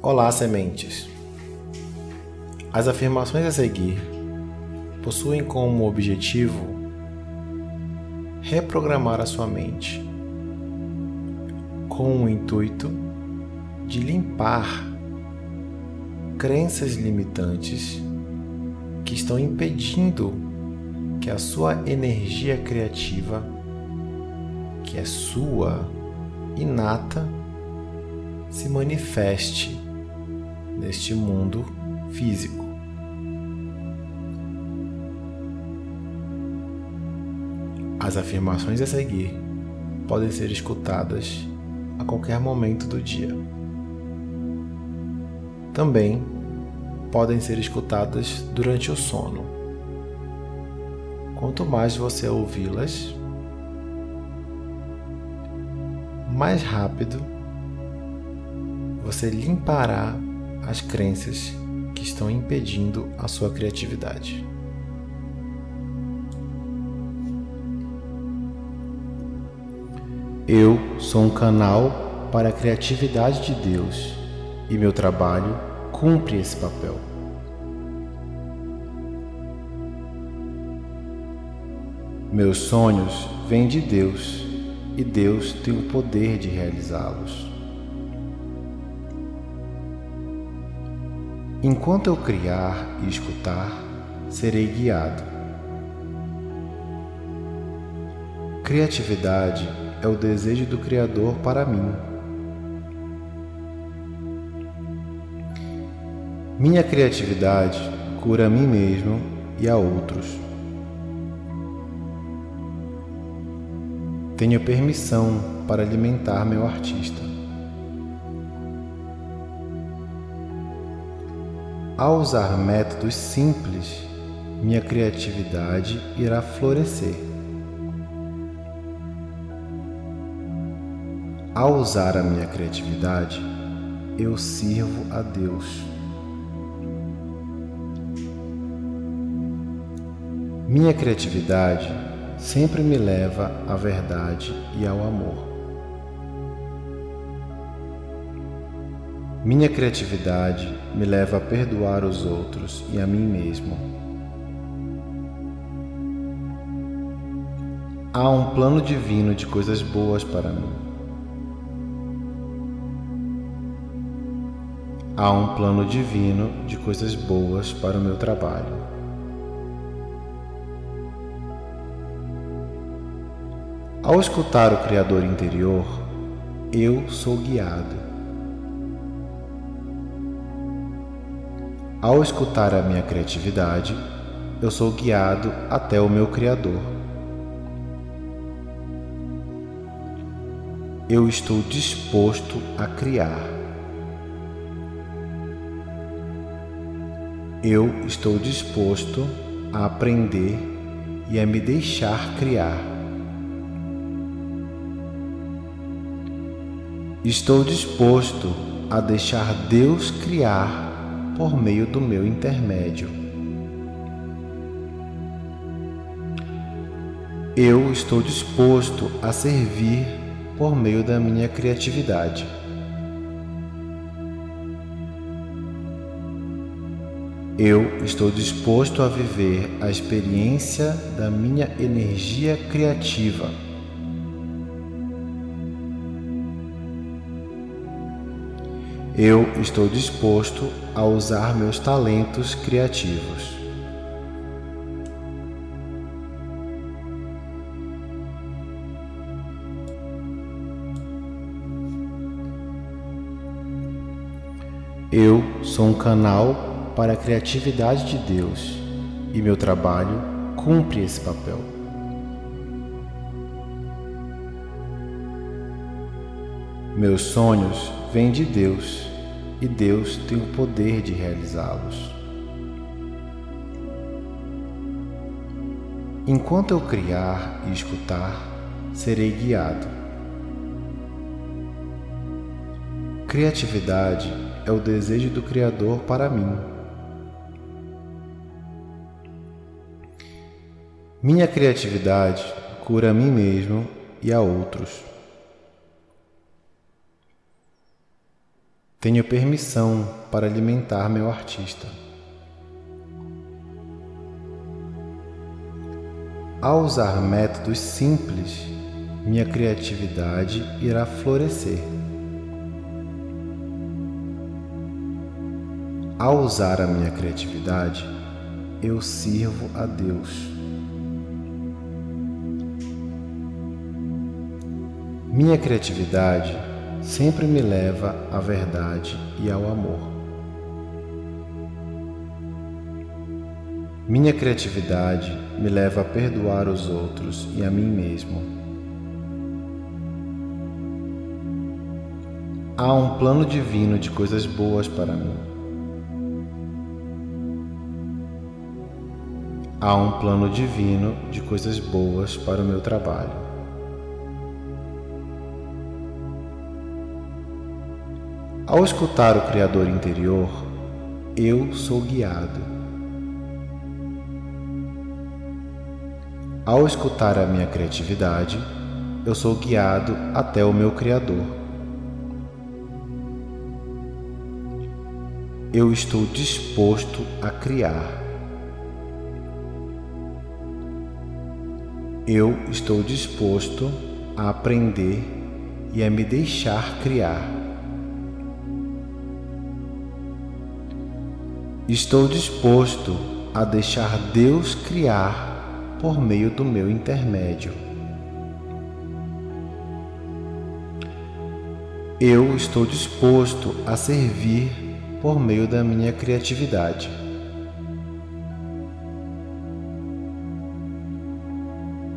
Olá, sementes! As afirmações a seguir possuem como objetivo reprogramar a sua mente com o intuito de limpar crenças limitantes que estão impedindo que a sua energia criativa, que é sua, inata, se manifeste neste mundo físico. As afirmações a seguir podem ser escutadas a qualquer momento do dia. Também podem ser escutadas durante o sono. Quanto mais você ouvi-las, mais rápido você limpará as crenças que estão impedindo a sua criatividade. Eu sou um canal para a criatividade de Deus e meu trabalho cumpre esse papel. Meus sonhos vêm de Deus e Deus tem o poder de realizá-los. Enquanto eu criar e escutar, serei guiado. Criatividade é o desejo do Criador para mim. Minha criatividade cura a mim mesmo e a outros. Tenho permissão para alimentar meu artista. Ao usar métodos simples, minha criatividade irá florescer. Ao usar a minha criatividade, eu sirvo a Deus. Minha criatividade sempre me leva à verdade e ao amor. Minha criatividade me leva a perdoar os outros e a mim mesmo. Há um plano divino de coisas boas para mim. Há um plano divino de coisas boas para o meu trabalho. Ao escutar o Criador interior, eu sou guiado. Ao escutar a minha criatividade, eu sou guiado até o meu Criador. Eu estou disposto a criar. Eu estou disposto a aprender e a me deixar criar. Estou disposto a deixar Deus criar por meio do meu intermédio. Eu estou disposto a servir por meio da minha criatividade. Eu estou disposto a viver a experiência da minha energia criativa. Eu estou disposto a usar meus talentos criativos. Eu sou um canal para a criatividade de Deus e meu trabalho cumpre esse papel. Meus sonhos vêm de Deus e Deus tem o poder de realizá-los. Enquanto eu criar e escutar, serei guiado. Criatividade é o desejo do Criador para mim. Minha criatividade cura a mim mesmo e a outros. Tenho permissão para alimentar meu artista. Ao usar métodos simples, minha criatividade irá florescer. Ao usar a minha criatividade, eu sirvo a Deus. Minha criatividade sempre me leva à verdade e ao amor. Minha criatividade me leva a perdoar os outros e a mim mesmo. Há um plano divino de coisas boas para mim. Há um plano divino de coisas boas para o meu trabalho. Ao escutar o Criador interior, eu sou guiado. Ao escutar a minha criatividade, eu sou guiado até o meu Criador. Eu estou disposto a criar. Eu estou disposto a aprender e a me deixar criar. Estou disposto a deixar Deus criar por meio do meu intermédio. Eu estou disposto a servir por meio da minha criatividade.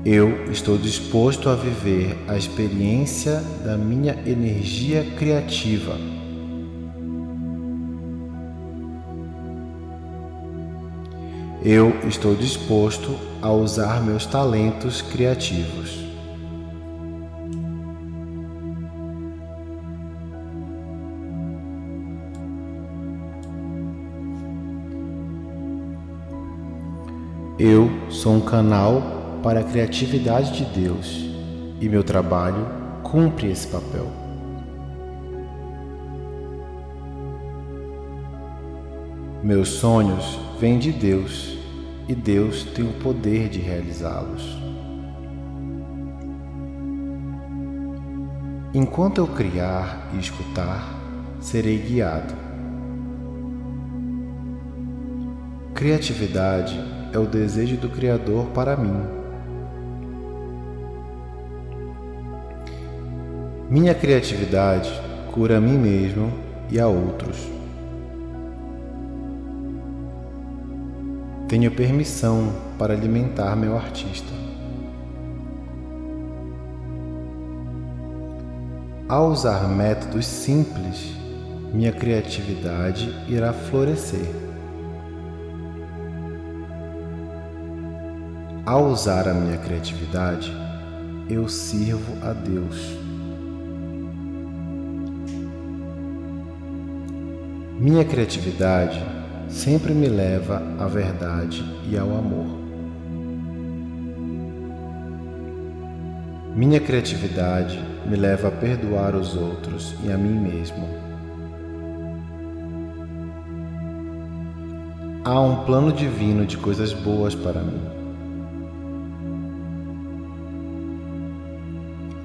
Eu estou disposto a viver a experiência da minha energia criativa. Eu estou disposto a usar meus talentos criativos. Eu sou um canal para a criatividade de Deus e meu trabalho cumpre esse papel. Meus sonhos vêm de Deus e Deus tem o poder de realizá-los. Enquanto eu criar e escutar, serei guiado. Criatividade é o desejo do Criador para mim. Minha criatividade cura a mim mesmo e a outros. Tenho permissão para alimentar meu artista. Ao usar métodos simples, minha criatividade irá florescer. Ao usar a minha criatividade, eu sirvo a Deus. Minha criatividade sempre me leva à verdade e ao amor. Minha criatividade me leva a perdoar os outros e a mim mesmo. Há um plano divino de coisas boas para mim.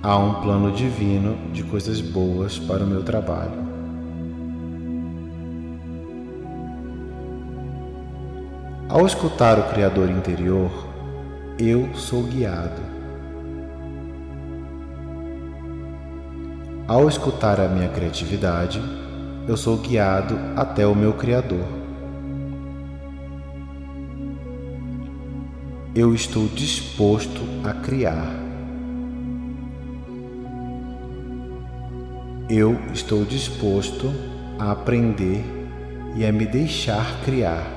Há um plano divino de coisas boas para o meu trabalho. Ao escutar o Criador interior, eu sou guiado. Ao escutar a minha criatividade, eu sou guiado até o meu Criador. Eu estou disposto a criar. Eu estou disposto a aprender e a me deixar criar.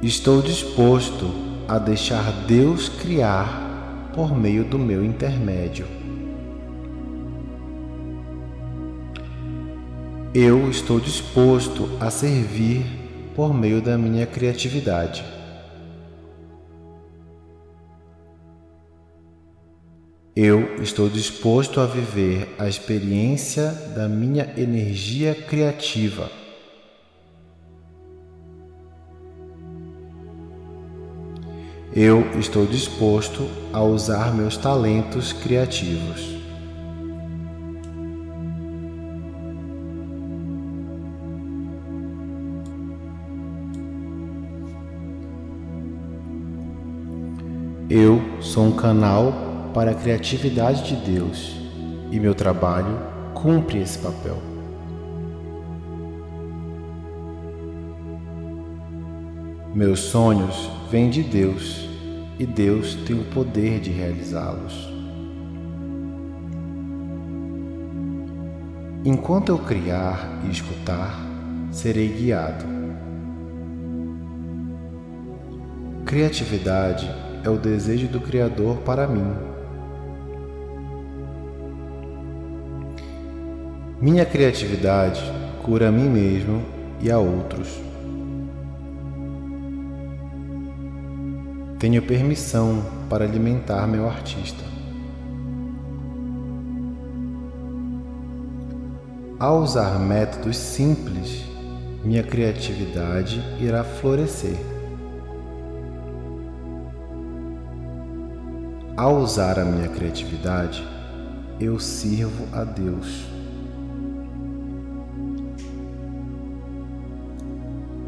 Estou disposto a deixar Deus criar por meio do meu intermédio. Eu estou disposto a servir por meio da minha criatividade. Eu estou disposto a viver a experiência da minha energia criativa. Eu estou disposto a usar meus talentos criativos. Eu sou um canal para a criatividade de Deus e meu trabalho cumpre esse papel. Meus sonhos vêm de Deus e Deus tem o poder de realizá-los. Enquanto eu criar e escutar, serei guiado. Criatividade é o desejo do Criador para mim. Minha criatividade cura a mim mesmo e a outros. Tenho permissão para alimentar meu artista. Ao usar métodos simples, minha criatividade irá florescer. Ao usar a minha criatividade, eu sirvo a Deus.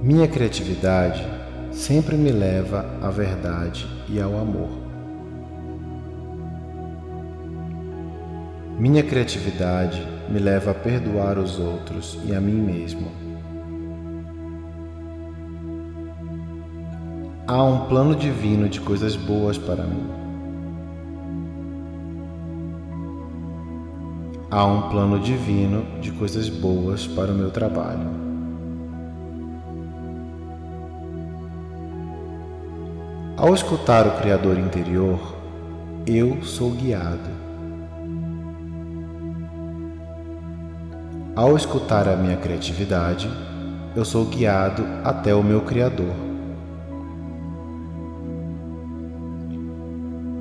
Minha criatividade sempre me leva à verdade e ao amor. Minha criatividade me leva a perdoar os outros e a mim mesmo. Há um plano divino de coisas boas para mim. Há um plano divino de coisas boas para o meu trabalho. Ao escutar o Criador interior, eu sou guiado. Ao escutar a minha criatividade, eu sou guiado até o meu Criador.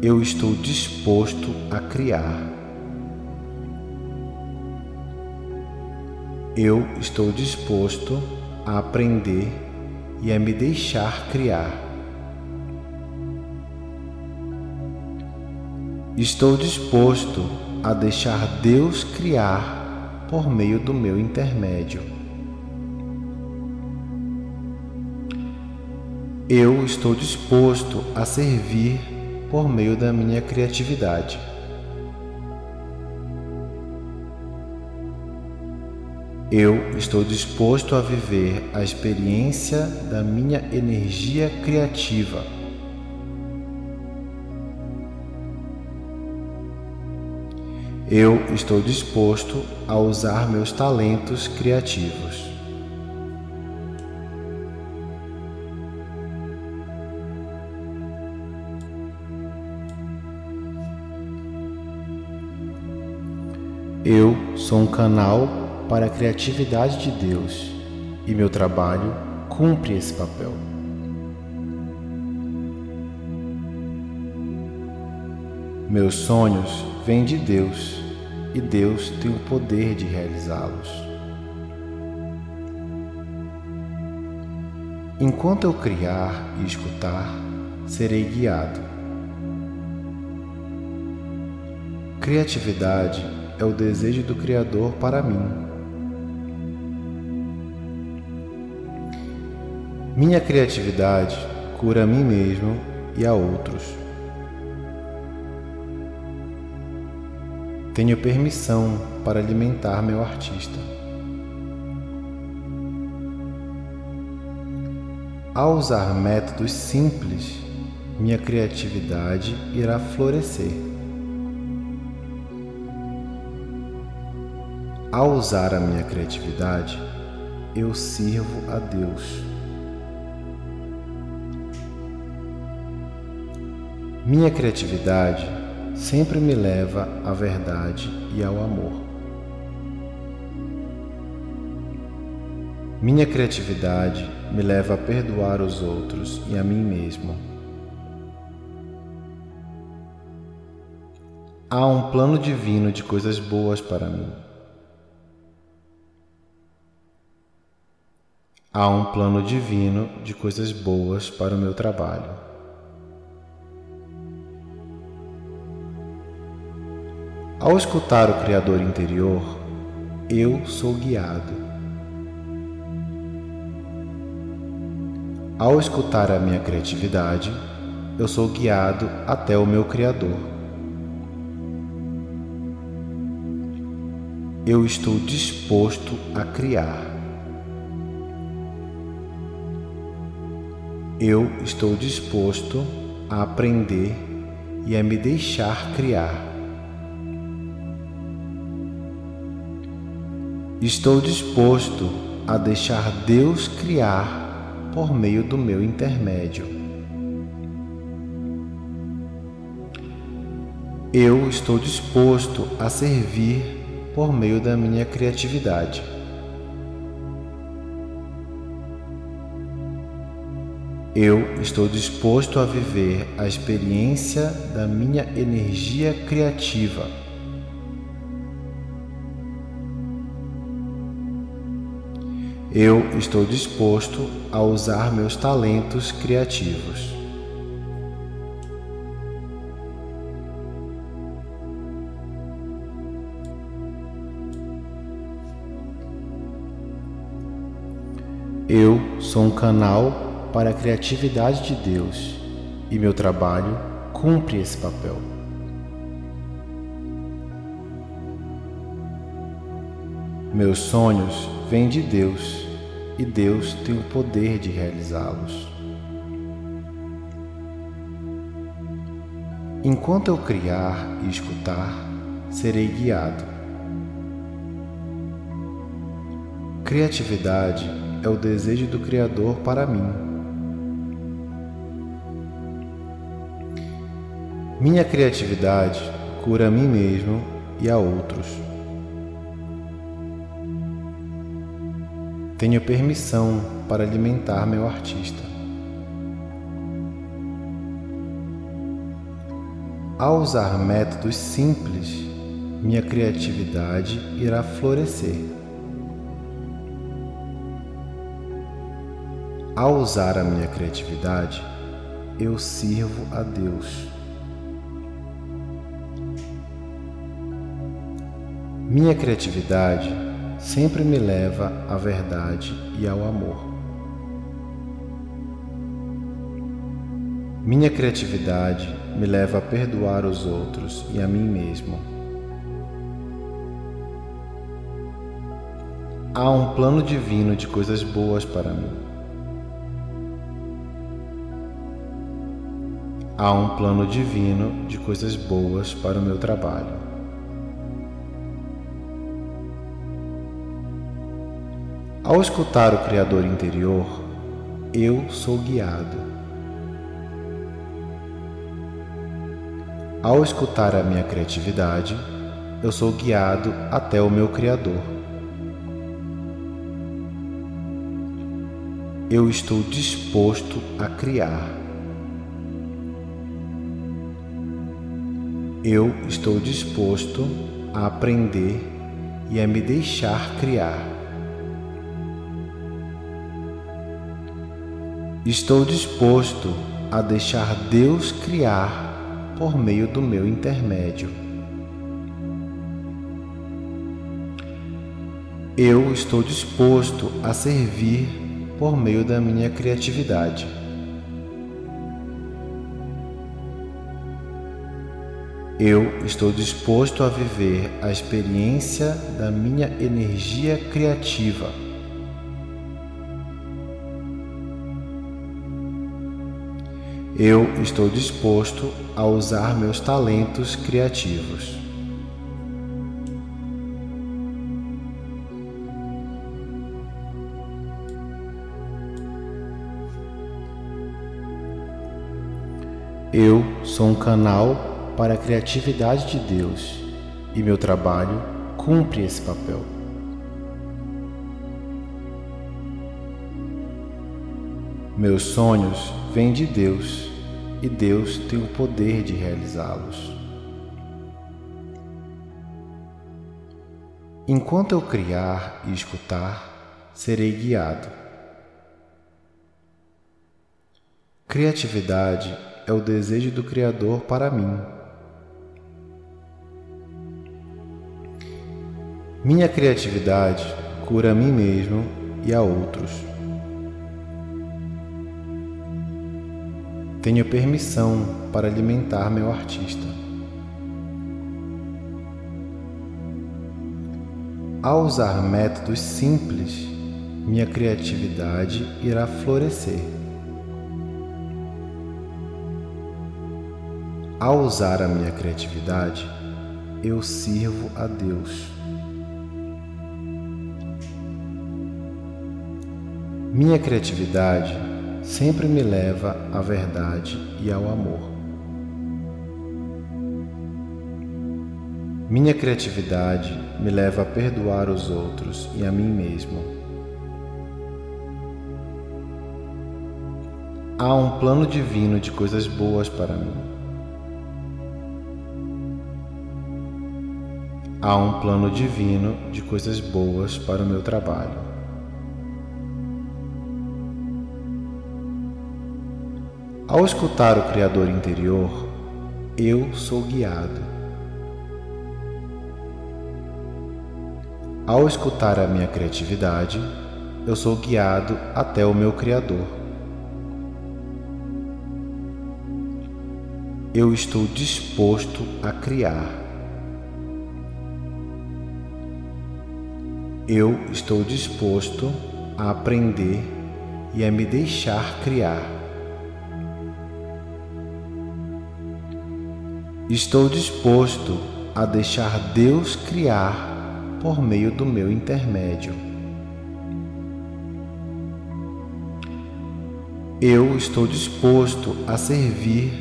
Eu estou disposto a criar. Eu estou disposto a aprender e a me deixar criar. Estou disposto a deixar Deus criar por meio do meu intermédio. Eu estou disposto a servir por meio da minha criatividade. Eu estou disposto a viver a experiência da minha energia criativa. Eu estou disposto a usar meus talentos criativos. Eu sou um canal para a criatividade de Deus e meu trabalho cumpre esse papel. Meus sonhos vêm de Deus e Deus tem o poder de realizá-los. Enquanto eu criar e escutar, serei guiado. Criatividade é o desejo do Criador para mim Minha criatividade cura a mim mesmo e a outros. Tenho permissão para alimentar meu artista. Ao usar métodos simples, minha criatividade irá florescer. Ao usar a minha criatividade, eu sirvo a Deus. Minha criatividade sempre me leva à verdade e ao amor. Minha criatividade me leva a perdoar os outros e a mim mesmo. Há um plano divino de coisas boas para mim. Há um plano divino de coisas boas para o meu trabalho. Ao escutar o Criador interior, eu sou guiado. Ao escutar a minha criatividade, eu sou guiado até o meu Criador. Eu estou disposto a criar. Eu estou disposto a aprender e a me deixar criar. Estou disposto a deixar Deus criar por meio do meu intermédio. Eu estou disposto a servir por meio da minha criatividade. Eu estou disposto a viver a experiência da minha energia criativa. Eu estou disposto a usar meus talentos criativos. Eu sou um canal para a criatividade de Deus e meu trabalho cumpre esse papel. Meus sonhos vêm de Deus e Deus tem o poder de realizá-los. Enquanto eu criar e escutar, serei guiado. Criatividade é o desejo do Criador para mim Minha criatividade cura a mim mesmo e a outros. Tenho permissão para alimentar meu artista. Ao usar métodos simples, minha criatividade irá florescer. Ao usar a minha criatividade, eu sirvo a Deus. Minha criatividade sempre me leva à verdade e ao amor. Minha criatividade me leva a perdoar os outros e a mim mesmo. Há um plano divino de coisas boas para mim. Há um plano divino de coisas boas para o meu trabalho. Ao escutar o Criador interior, eu sou guiado. Ao escutar a minha criatividade, eu sou guiado até o meu Criador. Eu estou disposto a criar. Eu estou disposto a aprender e a me deixar criar. Estou disposto a deixar Deus criar por meio do meu intermédio. Eu estou disposto a servir por meio da minha criatividade. Eu estou disposto a viver a experiência da minha energia criativa. Eu estou disposto a usar meus talentos criativos. Eu sou um canal para a criatividade de Deus e meu trabalho cumpre esse papel. Meus sonhos vêm de Deus e Deus tem o poder de realizá-los. Enquanto eu criar e escutar, serei guiado. Criatividade é o desejo do Criador para mim. Minha criatividade cura a mim mesmo e a outros. Tenho permissão para alimentar meu artista. Ao usar métodos simples, minha criatividade irá florescer. Ao usar a minha criatividade, eu sirvo a Deus. Minha criatividade sempre me leva à verdade e ao amor. Minha criatividade me leva a perdoar os outros e a mim mesmo. Há um plano divino de coisas boas para mim. Há um plano divino de coisas boas para o meu trabalho. Ao escutar o Criador interior, eu sou guiado. Ao escutar a minha criatividade, eu sou guiado até o meu Criador. Eu estou disposto a criar. Eu estou disposto a aprender e a me deixar criar. Estou disposto a deixar Deus criar por meio do meu intermédio. Eu estou disposto a servir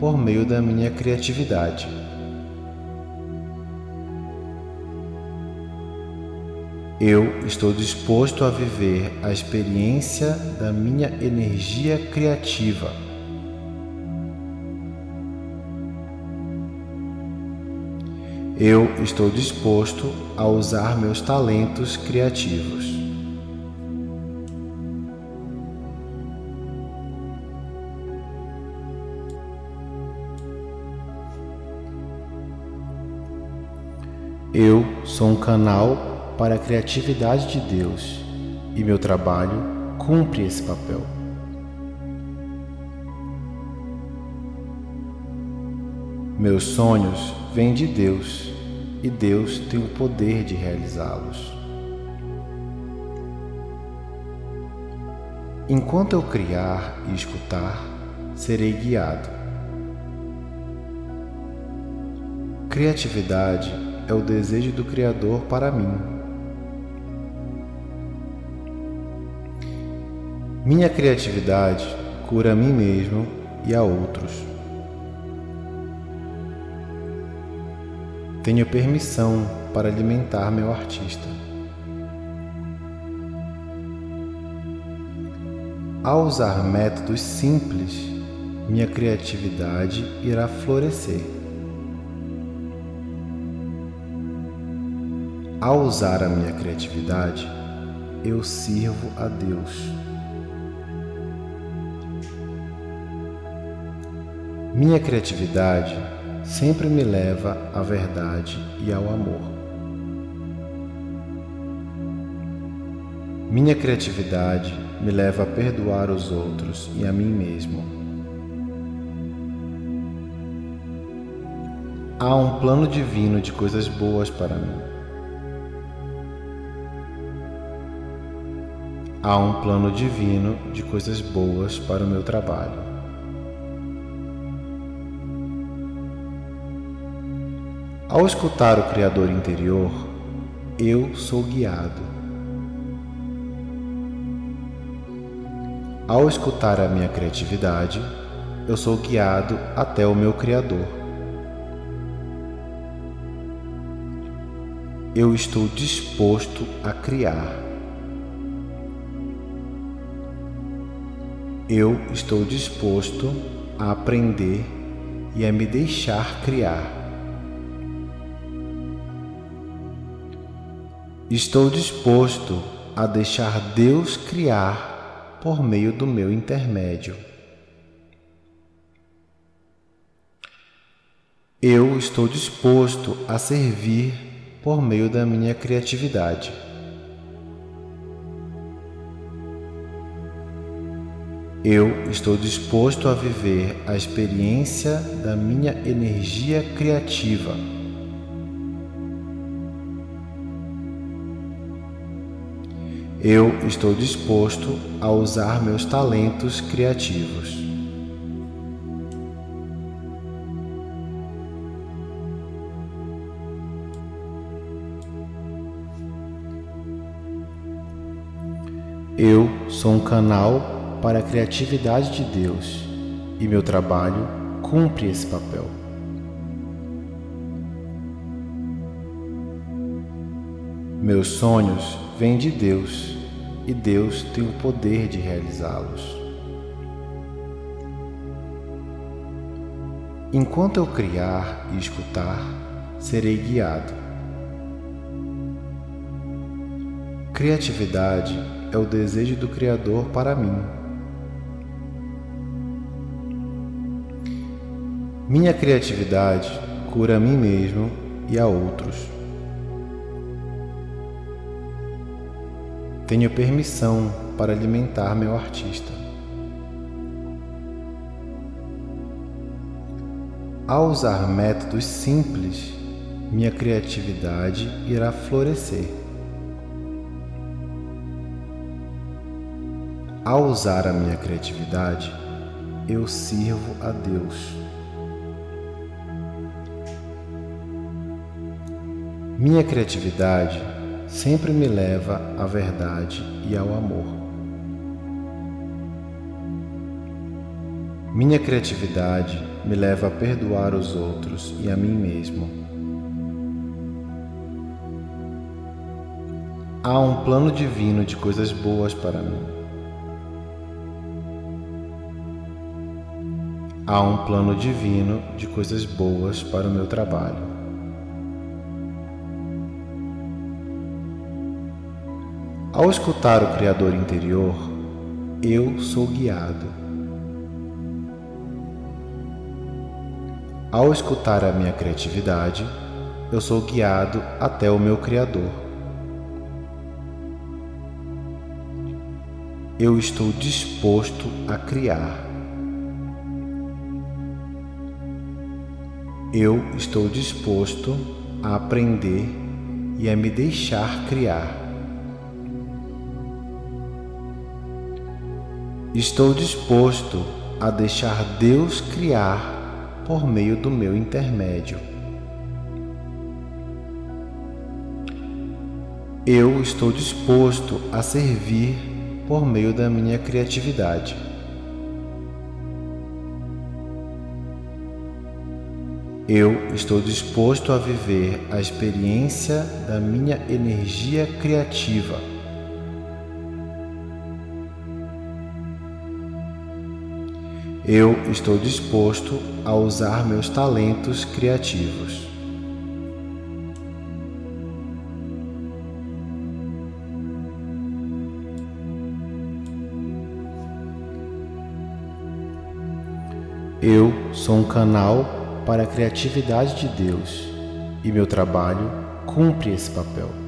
por meio da minha criatividade. Eu estou disposto a viver a experiência da minha energia criativa. Eu estou disposto a usar meus talentos criativos. Eu sou um canal para a criatividade de Deus e meu trabalho cumpre esse papel. Meus sonhos vêm de Deus e Deus tem o poder de realizá-los. Enquanto eu criar e escutar, serei guiado. Criatividade é o desejo do Criador para mim. Minha criatividade cura a mim mesmo e a outros. Tenho permissão para alimentar meu artista. Ao usar métodos simples, minha criatividade irá florescer. Ao usar a minha criatividade, eu sirvo a Deus. Minha criatividade sempre me leva à verdade e ao amor. Minha criatividade me leva a perdoar os outros e a mim mesmo. Há um plano divino de coisas boas para mim. Há um plano divino de coisas boas para o meu trabalho. Ao escutar o Criador interior, eu sou guiado. Ao escutar a minha criatividade, eu sou guiado até o meu Criador. Eu estou disposto a criar. Eu estou disposto a aprender e a me deixar criar. Estou disposto a deixar Deus criar por meio do meu intermédio. Eu estou disposto a servir por meio da minha criatividade. Eu estou disposto a viver a experiência da minha energia criativa. Eu estou disposto a usar meus talentos criativos. Eu sou um canal para a criatividade de Deus e meu trabalho cumpre esse papel. Meus sonhos vêm de Deus e Deus tem o poder de realizá-los. Enquanto eu criar e escutar, serei guiado. Criatividade é o desejo do Criador para mim. Minha criatividade cura a mim mesmo e a outros. Tenho permissão para alimentar meu artista. Ao usar métodos simples, minha criatividade irá florescer. Ao usar a minha criatividade, eu sirvo a Deus. Minha criatividade sempre me leva à verdade e ao amor. Minha criatividade me leva a perdoar os outros e a mim mesmo. Há um plano divino de coisas boas para mim. Há um plano divino de coisas boas para o meu trabalho. Ao escutar o Criador interior, eu sou guiado. Ao escutar a minha criatividade, eu sou guiado até o meu Criador. Eu estou disposto a criar. Eu estou disposto a aprender e a me deixar criar. Estou disposto a deixar Deus criar por meio do meu intermédio. Eu estou disposto a servir por meio da minha criatividade. Eu estou disposto a viver a experiência da minha energia criativa. Eu estou disposto a usar meus talentos criativos. Eu sou um canal para a criatividade de Deus e meu trabalho cumpre esse papel.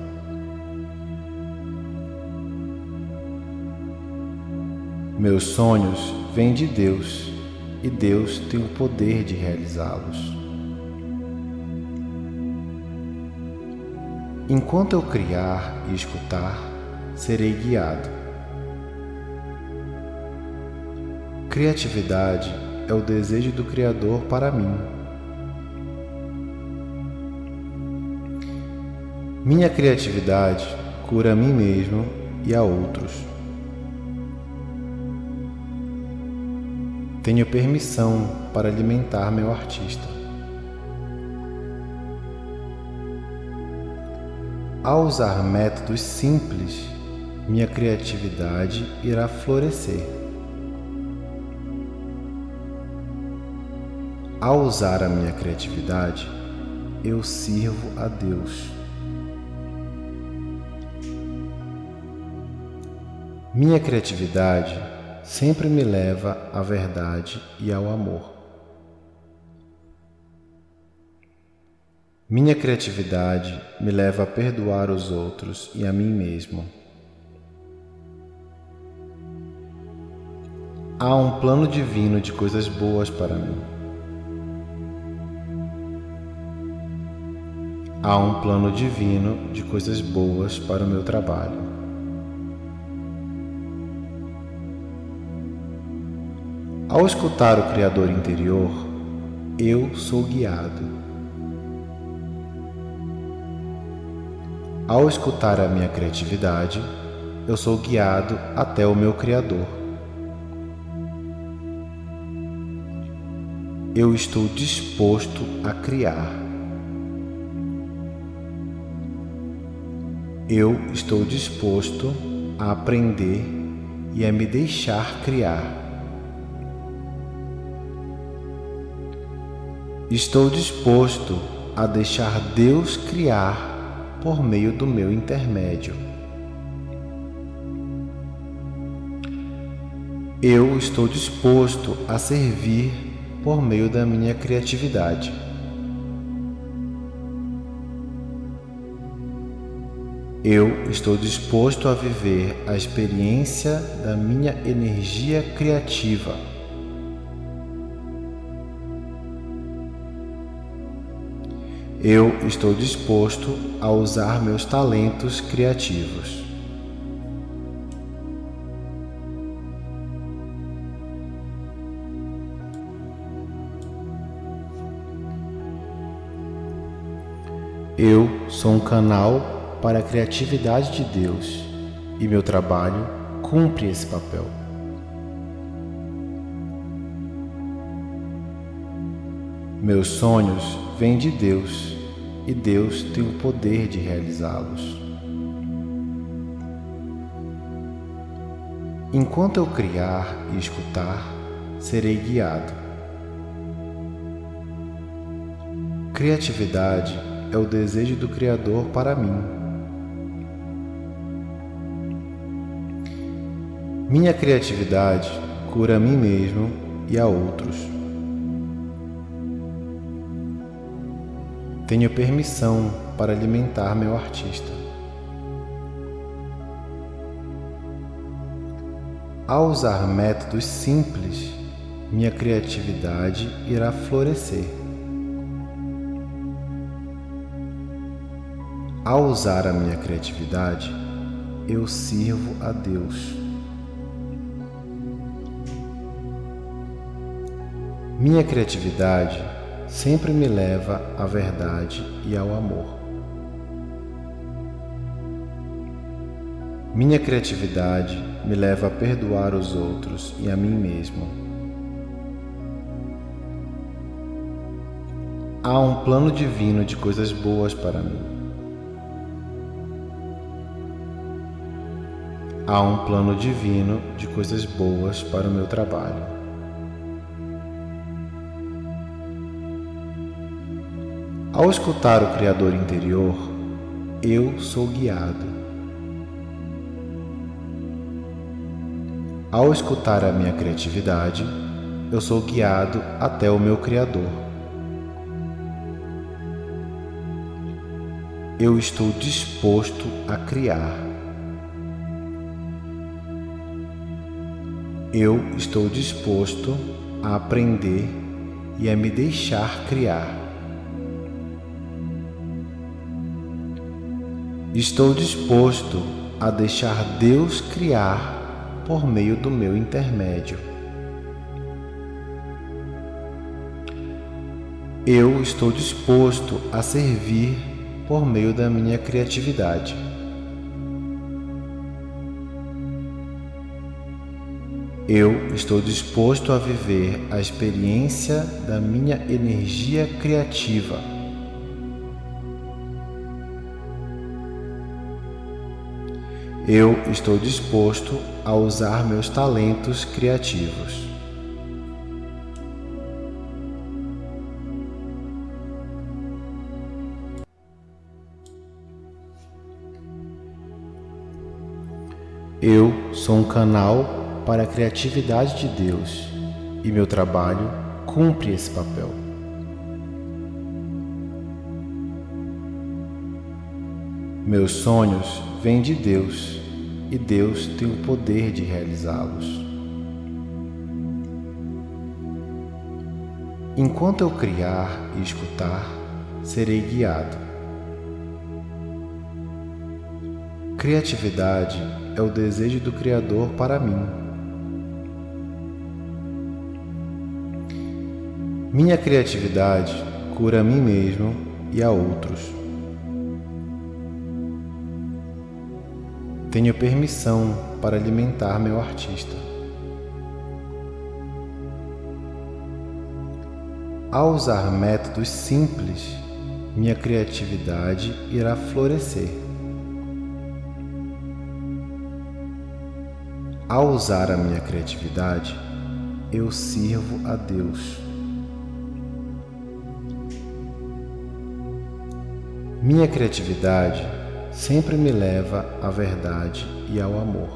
Meus sonhos vêm de Deus e Deus tem o poder de realizá-los. Enquanto eu criar e escutar, serei guiado. Criatividade é o desejo do Criador para mim Minha criatividade cura a mim mesmo e a outros. Tenho permissão para alimentar meu artista. Ao usar métodos simples, minha criatividade irá florescer. Ao usar a minha criatividade, eu sirvo a Deus. Minha criatividade sempre me leva à verdade e ao amor. Minha criatividade me leva a perdoar os outros e a mim mesmo. Há um plano divino de coisas boas para mim. Há um plano divino de coisas boas para o meu trabalho. Ao escutar o Criador interior, eu sou guiado. Ao escutar a minha criatividade, eu sou guiado até o meu Criador. Eu estou disposto a criar. Eu estou disposto a aprender e a me deixar criar. Estou disposto a deixar Deus criar por meio do meu intermédio. Eu estou disposto a servir por meio da minha criatividade. Eu estou disposto a viver a experiência da minha energia criativa. Eu estou disposto a usar meus talentos criativos. Eu sou um canal para a criatividade de Deus e meu trabalho cumpre esse papel. Meus sonhos vêm de Deus e Deus tem o poder de realizá-los. Enquanto eu criar e escutar, serei guiado. Criatividade é o desejo do Criador para mim. Minha criatividade cura a mim mesmo e a outros. Tenho permissão para alimentar meu artista. Ao usar métodos simples, minha criatividade irá florescer. Ao usar a minha criatividade, eu sirvo a Deus. Minha criatividade sempre me leva à verdade e ao amor. Minha criatividade me leva a perdoar os outros e a mim mesmo. Há um plano divino de coisas boas para mim. Há um plano divino de coisas boas para o meu trabalho. Ao escutar o Criador interior, eu sou guiado. Ao escutar a minha criatividade, eu sou guiado até o meu Criador. Eu estou disposto a criar. Eu estou disposto a aprender e a me deixar criar. Estou disposto a deixar Deus criar por meio do meu intermédio. Eu estou disposto a servir por meio da minha criatividade. Eu estou disposto a viver a experiência da minha energia criativa. Eu estou disposto a usar meus talentos criativos. Eu sou um canal para a criatividade de Deus e meu trabalho cumpre esse papel. Meus sonhos vêm de Deus e Deus tem o poder de realizá-los. Enquanto eu criar e escutar, serei guiado. Criatividade é o desejo do Criador para mim. Minha criatividade cura a mim mesmo e a outros. Tenho permissão para alimentar meu artista. Ao usar métodos simples, minha criatividade irá florescer. Ao usar a minha criatividade, eu sirvo a Deus. Minha criatividade sempre me leva à verdade e ao amor.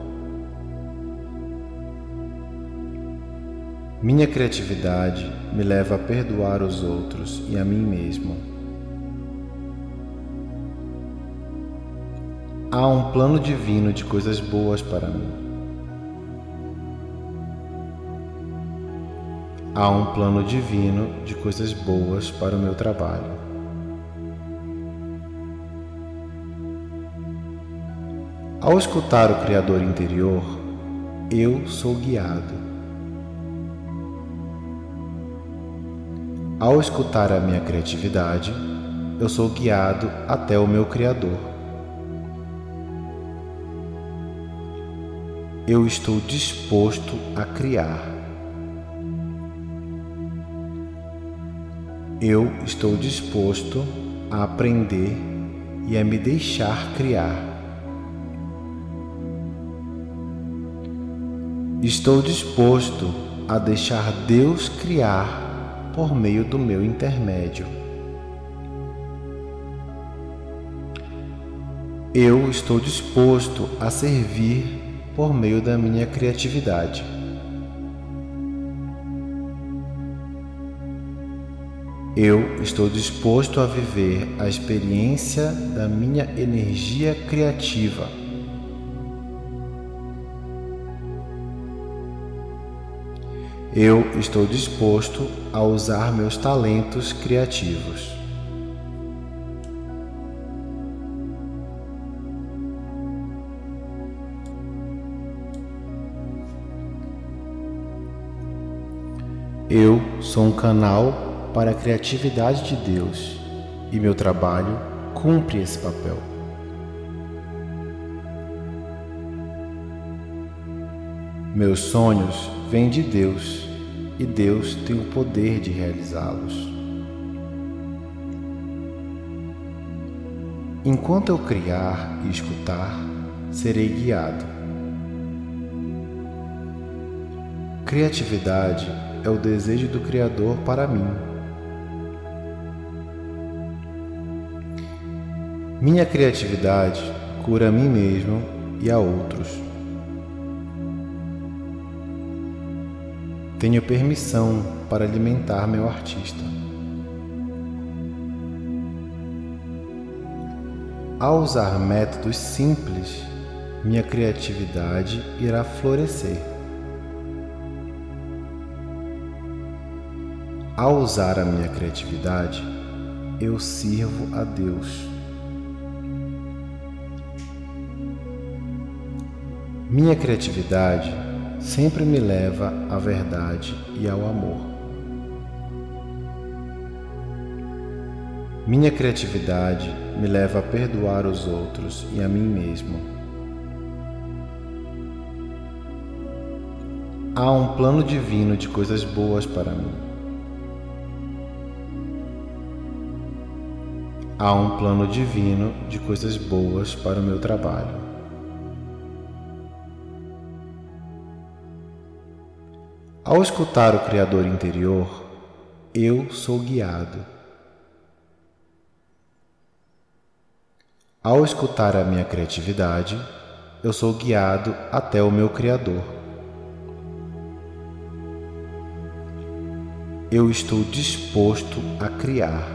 Minha criatividade me leva a perdoar os outros e a mim mesmo. Há um plano divino de coisas boas para mim. Há um plano divino de coisas boas para o meu trabalho. Ao escutar o Criador interior, eu sou guiado. Ao escutar a minha criatividade, eu sou guiado até o meu Criador. Eu estou disposto a criar. Eu estou disposto a aprender e a me deixar criar. Estou disposto a deixar Deus criar por meio do meu intermédio. Eu estou disposto a servir por meio da minha criatividade. Eu estou disposto a viver a experiência da minha energia criativa. Eu estou disposto a usar meus talentos criativos. Eu sou um canal para a criatividade de Deus e meu trabalho cumpre esse papel. Meus sonhos vêm de Deus e Deus tem o poder de realizá-los. Enquanto eu criar e escutar, serei guiado. Criatividade é o desejo do Criador para mim. Minha criatividade cura a mim mesmo e a outros. Tenho permissão para alimentar meu artista. Ao usar métodos simples, minha criatividade irá florescer. Ao usar a minha criatividade, eu sirvo a Deus. Minha criatividade sempre me leva à verdade e ao amor. Minha criatividade me leva a perdoar os outros e a mim mesmo. Há um plano divino de coisas boas para mim. Há um plano divino de coisas boas para o meu trabalho. Ao escutar o Criador interior, eu sou guiado. Ao escutar a minha criatividade, eu sou guiado até o meu Criador. Eu estou disposto a criar.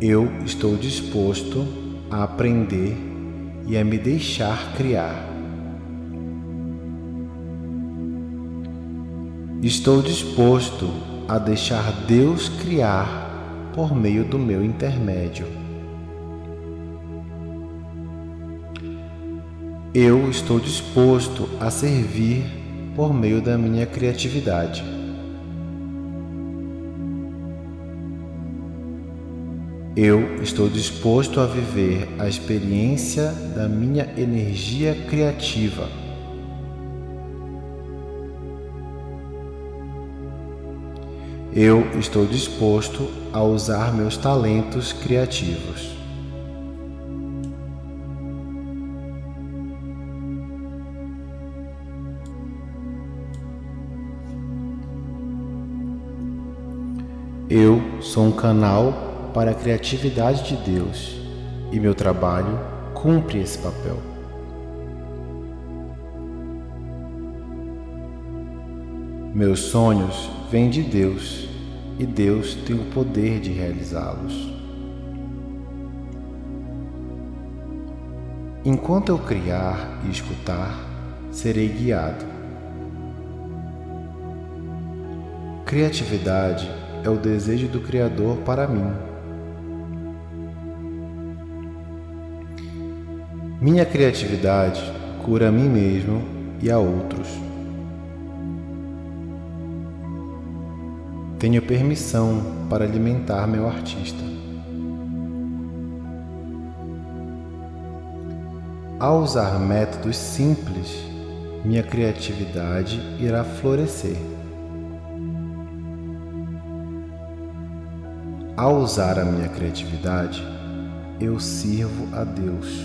Eu estou disposto a aprender e a me deixar criar. Estou disposto a deixar Deus criar por meio do meu intermédio. Eu estou disposto a servir por meio da minha criatividade. Eu estou disposto a viver a experiência da minha energia criativa. Eu estou disposto a usar meus talentos criativos. Eu sou um canal para a criatividade de Deus e meu trabalho cumpre esse papel. Meus sonhos vêm de Deus e Deus tem o poder de realizá-los. Enquanto eu criar e escutar, serei guiado. Criatividade é o desejo do Criador para mim. Minha criatividade cura a mim mesmo e a outros. Tenho permissão para alimentar meu artista. Ao usar métodos simples, minha criatividade irá florescer. Ao usar a minha criatividade, eu sirvo a Deus.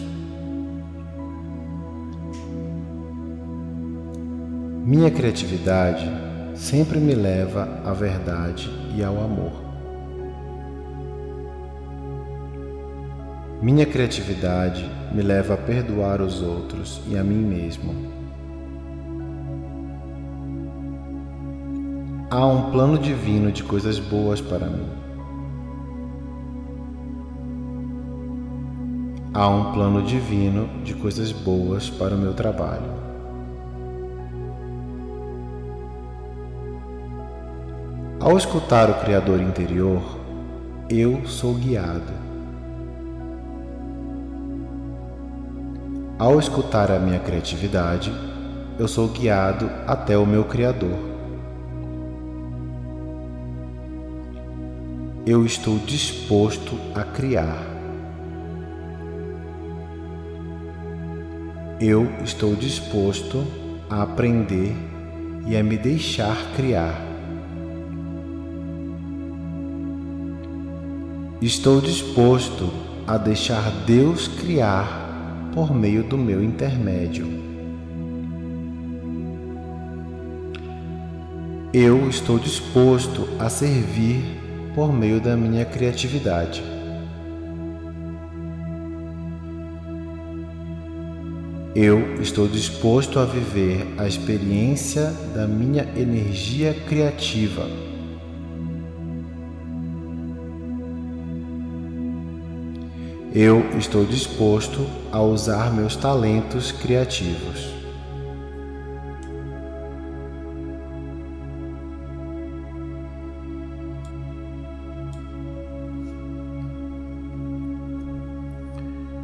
Minha criatividade sempre me leva à verdade e ao amor. Minha criatividade me leva a perdoar os outros e a mim mesmo. Há um plano divino de coisas boas para mim. Há um plano divino de coisas boas para o meu trabalho. Ao escutar o Criador interior, eu sou guiado. Ao escutar a minha criatividade, eu sou guiado até o meu Criador. Eu estou disposto a criar. Eu estou disposto a aprender e a me deixar criar. Estou disposto a deixar Deus criar por meio do meu intermédio. Eu estou disposto a servir por meio da minha criatividade. Eu estou disposto a viver a experiência da minha energia criativa. Eu estou disposto a usar meus talentos criativos.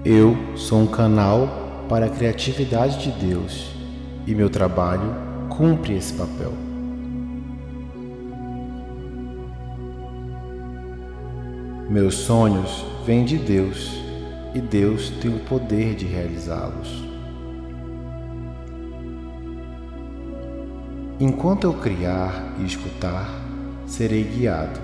Eu sou um canal para a criatividade de Deus e meu trabalho cumpre esse papel. Meus sonhos vêm de Deus e Deus tem o poder de realizá-los. Enquanto eu criar e escutar, serei guiado.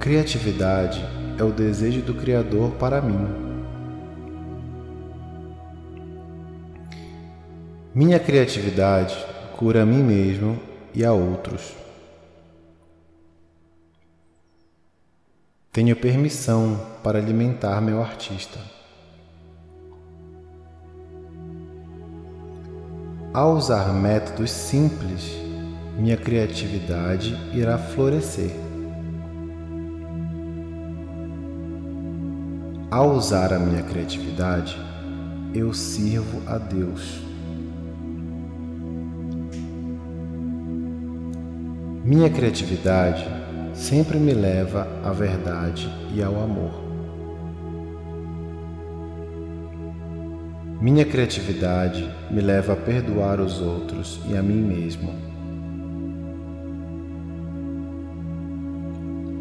Criatividade é o desejo do Criador para mim. Minha criatividade cura a mim mesmo e a outros. Tenho permissão para alimentar meu artista. Ao usar métodos simples, minha criatividade irá florescer. Ao usar a minha criatividade, eu sirvo a Deus. Minha criatividade sempre me leva à verdade e ao amor. Minha criatividade me leva a perdoar os outros e a mim mesmo.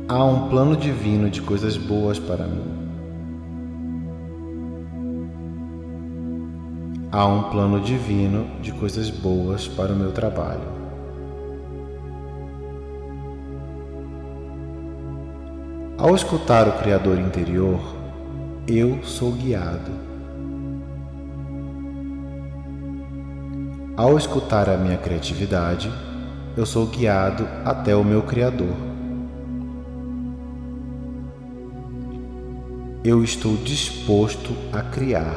Há um plano divino de coisas boas para mim. Há um plano divino de coisas boas para o meu trabalho. Ao escutar o Criador interior, eu sou guiado. Ao escutar a minha criatividade, eu sou guiado até o meu Criador. Eu estou disposto a criar.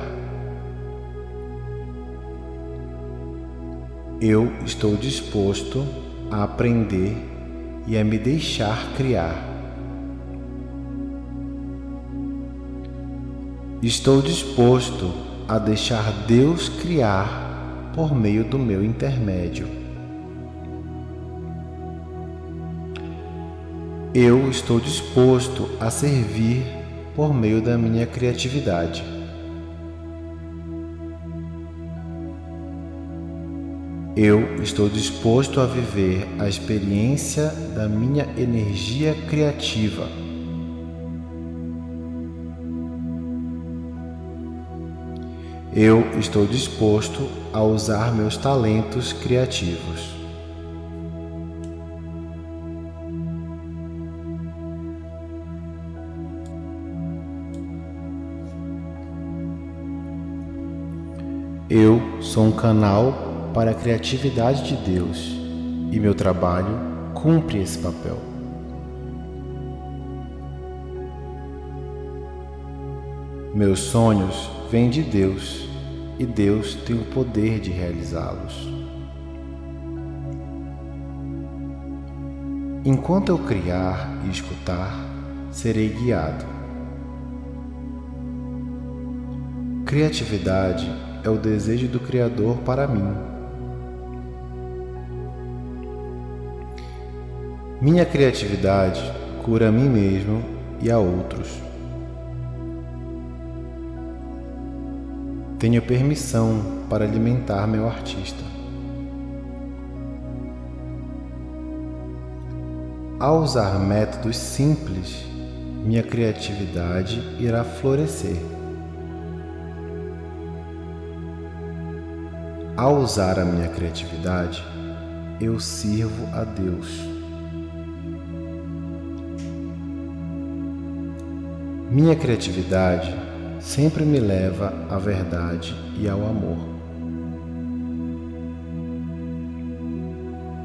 Eu estou disposto a aprender e a me deixar criar. Estou disposto a deixar Deus criar por meio do meu intermédio. Eu estou disposto a servir por meio da minha criatividade. Eu estou disposto a viver a experiência da minha energia criativa. Eu estou disposto a usar meus talentos criativos. Eu sou um canal para a criatividade de Deus e meu trabalho cumpre esse papel. Meus sonhos vêm de Deus e Deus tem o poder de realizá-los. Enquanto eu criar e escutar, serei guiado. Criatividade é o desejo do Criador para mim. Minha criatividade cura a mim mesmo e a outros. Tenho permissão para alimentar meu artista. Ao usar métodos simples, minha criatividade irá florescer. Ao usar a minha criatividade, eu sirvo a Deus. Minha criatividade sempre me leva à verdade e ao amor.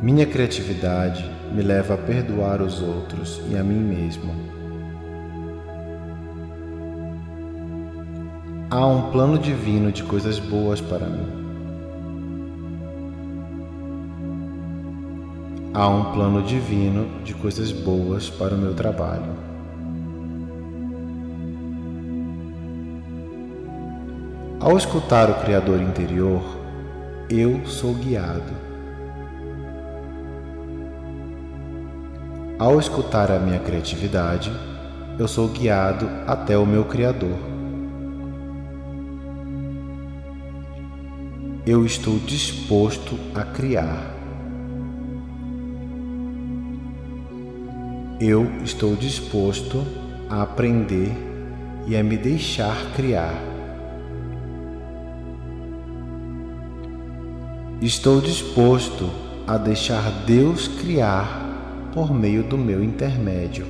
Minha criatividade me leva a perdoar os outros e a mim mesmo. Há um plano divino de coisas boas para mim. Há um plano divino de coisas boas para o meu trabalho. Ao escutar o Criador interior, eu sou guiado. Ao escutar a minha criatividade, eu sou guiado até o meu Criador. Eu estou disposto a criar. Eu estou disposto a aprender e a me deixar criar. Estou disposto a deixar Deus criar por meio do meu intermédio.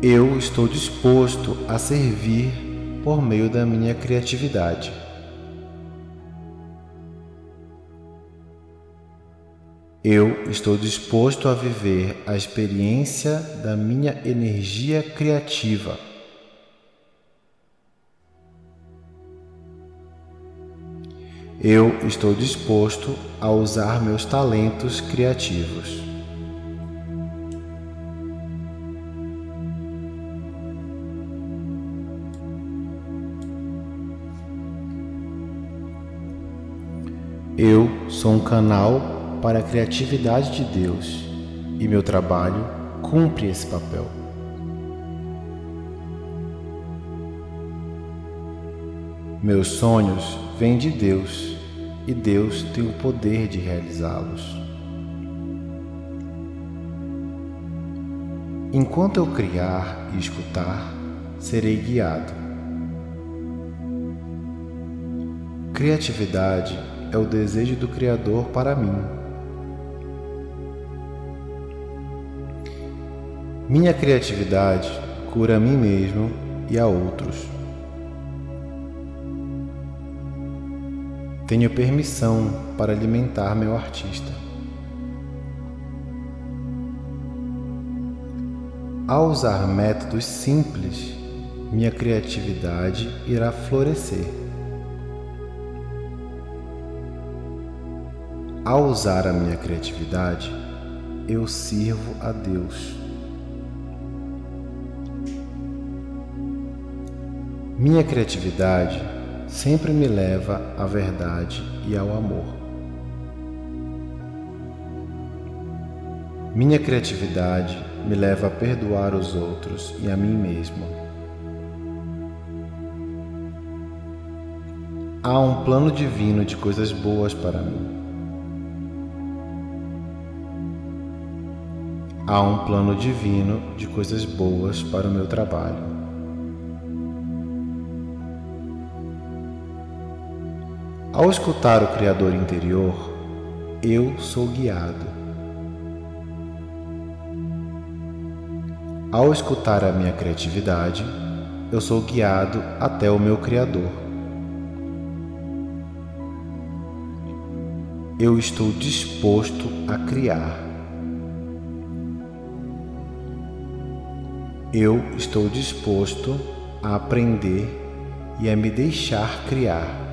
Eu estou disposto a servir por meio da minha criatividade. Eu estou disposto a viver a experiência da minha energia criativa. Eu estou disposto a usar meus talentos criativos. Eu sou um canal para a criatividade de Deus e meu trabalho cumpre esse papel. Meus sonhos vêm de Deus e Deus tem o poder de realizá-los. Enquanto eu criar e escutar, serei guiado. Criatividade é o desejo do Criador para mim. Minha criatividade cura a mim mesmo e a outros. Tenho permissão para alimentar meu artista. Ao usar métodos simples, minha criatividade irá florescer. Ao usar a minha criatividade, eu sirvo a Deus. Minha criatividade sempre me leva à verdade e ao amor. Minha criatividade me leva a perdoar os outros e a mim mesmo. Há um plano divino de coisas boas para mim. Há um plano divino de coisas boas para o meu trabalho. Ao escutar o Criador interior, eu sou guiado. Ao escutar a minha criatividade, eu sou guiado até o meu Criador. Eu estou disposto a criar. Eu estou disposto a aprender e a me deixar criar.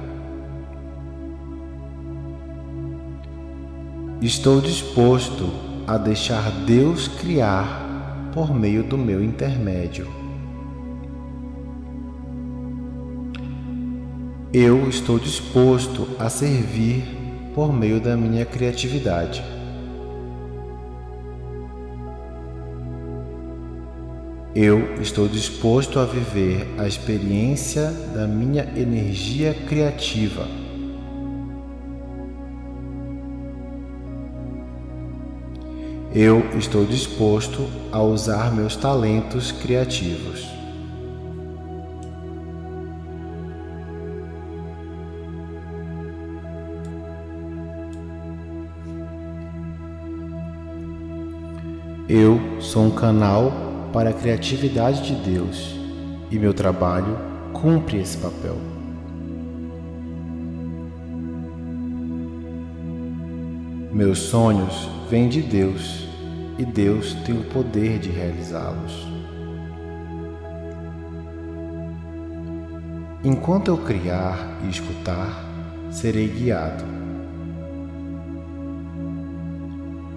Estou disposto a deixar Deus criar por meio do meu intermédio. Eu estou disposto a servir por meio da minha criatividade. Eu estou disposto a viver a experiência da minha energia criativa. Eu estou disposto a usar meus talentos criativos. Eu sou um canal para a criatividade de Deus e meu trabalho cumpre esse papel. Meus sonhos vêm de Deus e Deus tem o poder de realizá-los. Enquanto eu criar e escutar, serei guiado.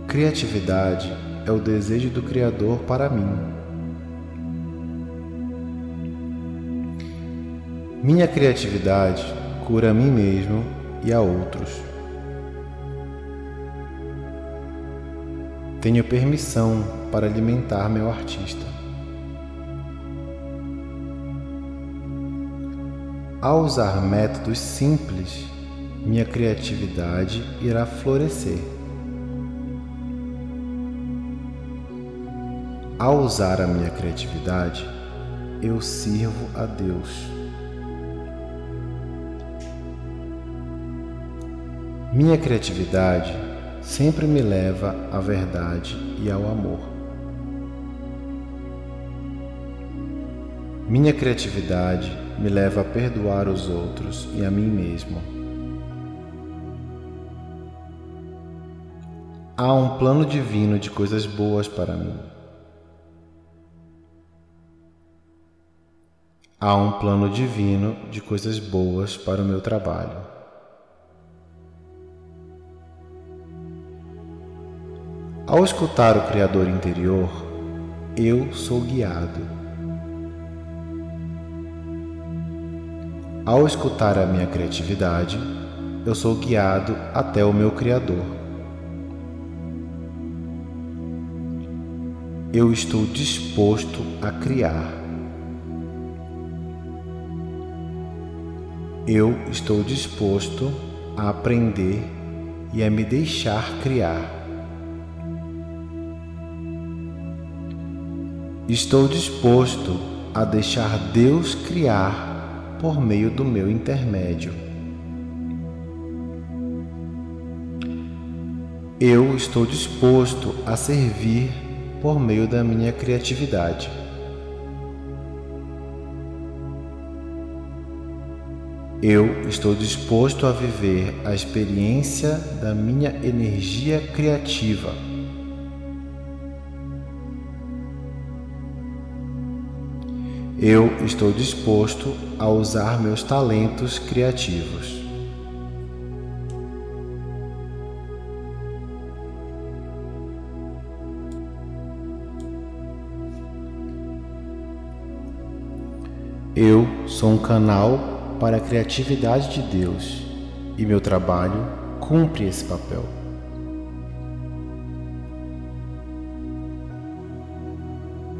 Criatividade é o desejo do Criador para mim Minha criatividade cura a mim mesmo e a outros. Tenho permissão para alimentar meu artista. Ao usar métodos simples, minha criatividade irá florescer. Ao usar a minha criatividade, eu sirvo a Deus. Minha criatividade sempre me leva à verdade e ao amor. Minha criatividade me leva a perdoar os outros e a mim mesmo. Há um plano divino de coisas boas para mim. Há um plano divino de coisas boas para o meu trabalho. Ao escutar o Criador interior, eu sou guiado. Ao escutar a minha criatividade, eu sou guiado até o meu Criador. eu estou disposto a criar. Eu estou disposto a aprender e a me deixar criar. Estou disposto a deixar Deus criar por meio do meu intermédio. Eu estou disposto a servir por meio da minha criatividade. Eu estou disposto a viver a experiência da minha energia criativa. Eu estou disposto a usar meus talentos criativos. Eu sou um canal para a criatividade de Deus e meu trabalho cumpre esse papel.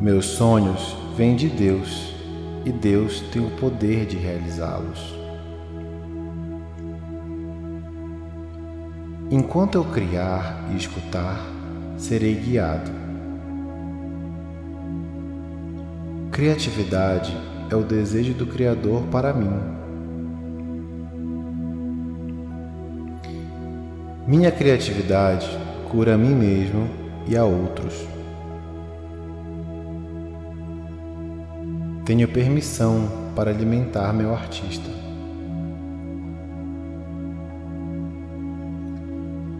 Meus sonhos vêm de Deus e Deus tem o poder de realizá-los. Enquanto eu criar e escutar, serei guiado. Criatividade é o desejo do Criador para mim. Minha criatividade cura a mim mesmo e a outros. Tenho permissão para alimentar meu artista.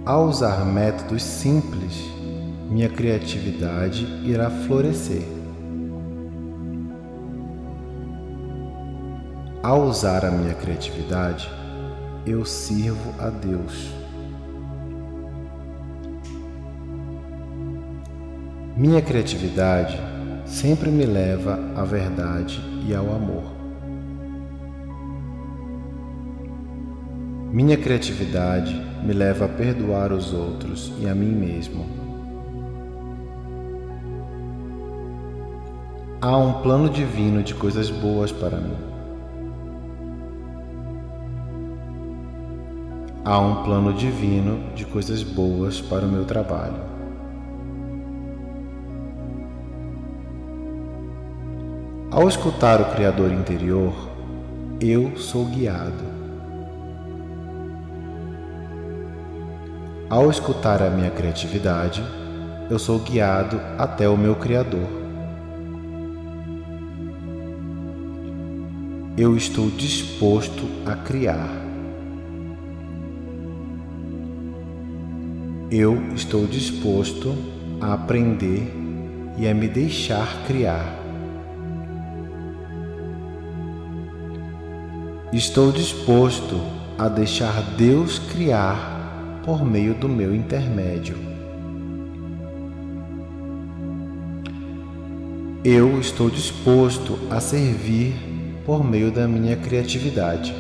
Ao usar métodos simples, minha criatividade irá florescer. Ao usar a minha criatividade, eu sirvo a Deus. Minha criatividade sempre me leva à verdade e ao amor. Minha criatividade me leva a perdoar os outros e a mim mesmo. Há um plano divino de coisas boas para mim. Há um plano divino de coisas boas para o meu trabalho. Ao escutar o Criador interior, eu sou guiado. Ao escutar a minha criatividade, eu sou guiado até o meu Criador. Eu estou disposto a criar. Eu estou disposto a aprender e a me deixar criar. Estou disposto a deixar Deus criar por meio do meu intermédio. Eu estou disposto a servir por meio da minha criatividade.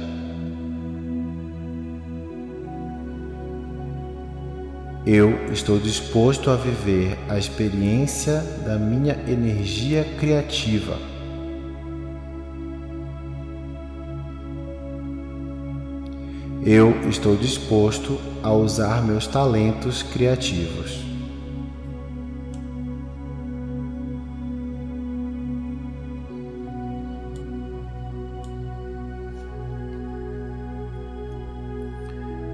Eu estou disposto a viver a experiência da minha energia criativa. Eu estou disposto a usar meus talentos criativos.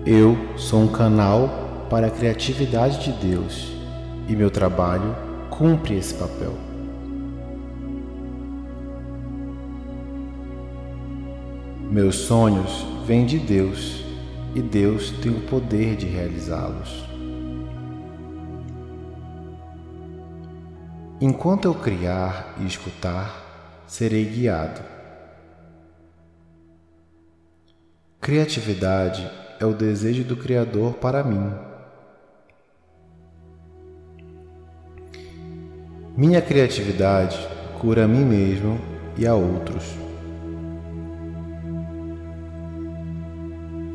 Eu sou um canal para a criatividade de Deus e meu trabalho cumpre esse papel. Meus sonhos vêm de Deus e Deus tem o poder de realizá-los. Enquanto eu criar e escutar, serei guiado. Criatividade é o desejo do Criador para mim. Minha criatividade cura a mim mesmo e a outros.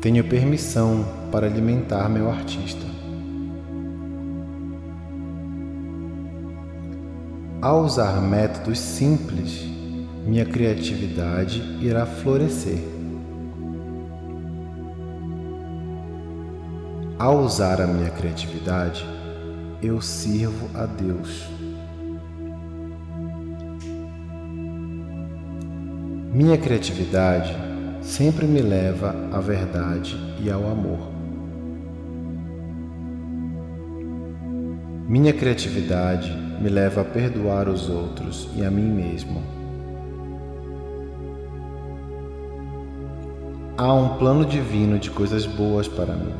Tenho permissão para alimentar meu artista. Ao usar métodos simples, minha criatividade irá florescer. Ao usar a minha criatividade, eu sirvo a Deus. Minha criatividade sempre me leva à verdade e ao amor. Minha criatividade me leva a perdoar os outros e a mim mesmo. Há um plano divino de coisas boas para mim.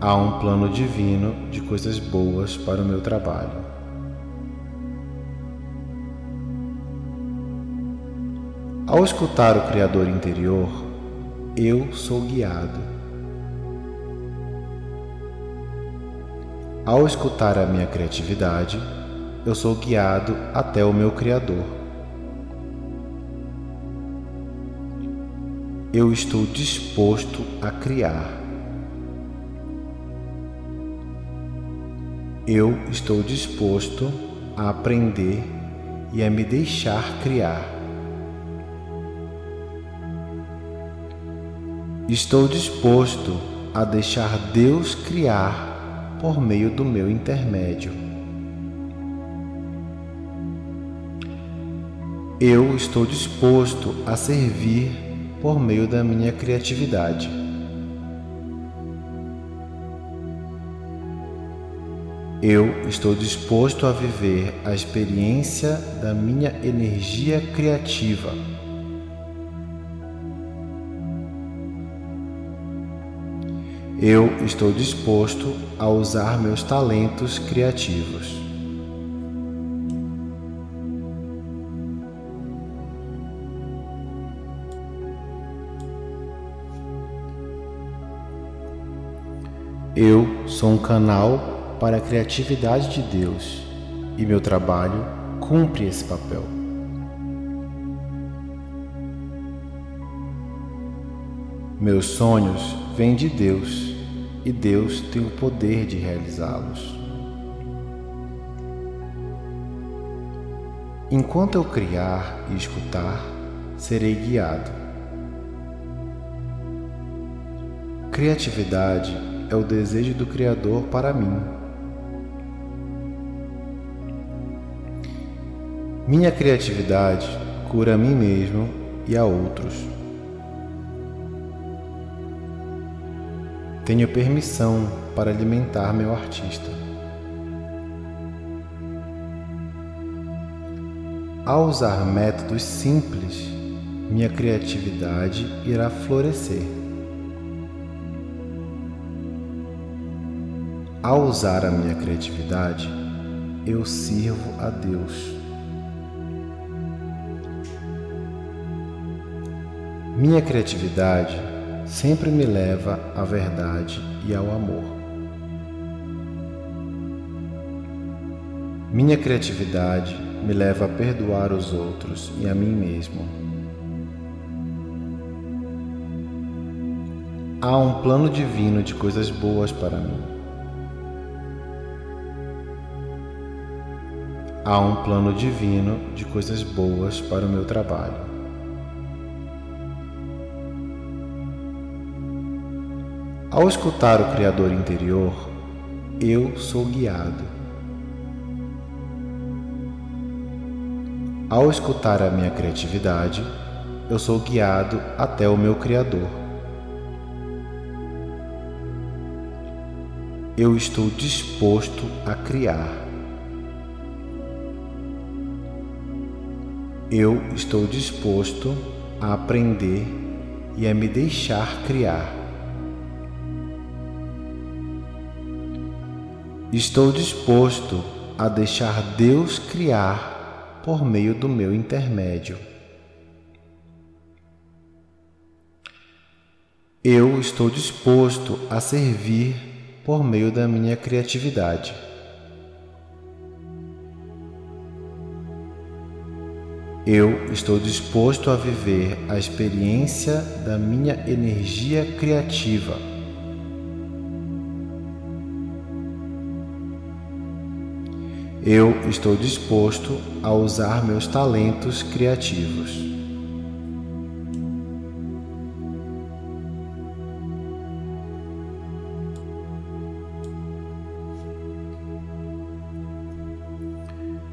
Há um plano divino de coisas boas para o meu trabalho. Ao escutar o Criador interior, eu sou guiado. Ao escutar a minha criatividade, eu sou guiado até o meu Criador. Eu estou disposto a criar. Eu estou disposto a aprender e a me deixar criar. Estou disposto a deixar Deus criar por meio do meu intermédio. Eu estou disposto a servir por meio da minha criatividade. Eu estou disposto a viver a experiência da minha energia criativa. Eu estou disposto a usar meus talentos criativos. Eu sou um canal para a criatividade de Deus e meu trabalho cumpre esse papel. Meus sonhos vêm de Deus e Deus tem o poder de realizá-los. Enquanto eu criar e escutar, serei guiado. Criatividade é o desejo do Criador para mim. Minha criatividade cura a mim mesmo e a outros. Tenho permissão para alimentar meu artista. Ao usar métodos simples, minha criatividade irá florescer. Ao usar a minha criatividade, eu sirvo a Deus. Minha criatividade sempre me leva à verdade e ao amor. Minha criatividade me leva a perdoar os outros e a mim mesmo. Há um plano divino de coisas boas para mim. Há um plano divino de coisas boas para o meu trabalho. Ao escutar o Criador interior, eu sou guiado. Ao escutar a minha criatividade, eu sou guiado até o meu Criador. Eu estou disposto a criar. Eu estou disposto a aprender e a me deixar criar. Estou disposto a deixar Deus criar por meio do meu intermédio. Eu estou disposto a servir por meio da minha criatividade. Eu estou disposto a viver a experiência da minha energia criativa. Eu estou disposto a usar meus talentos criativos.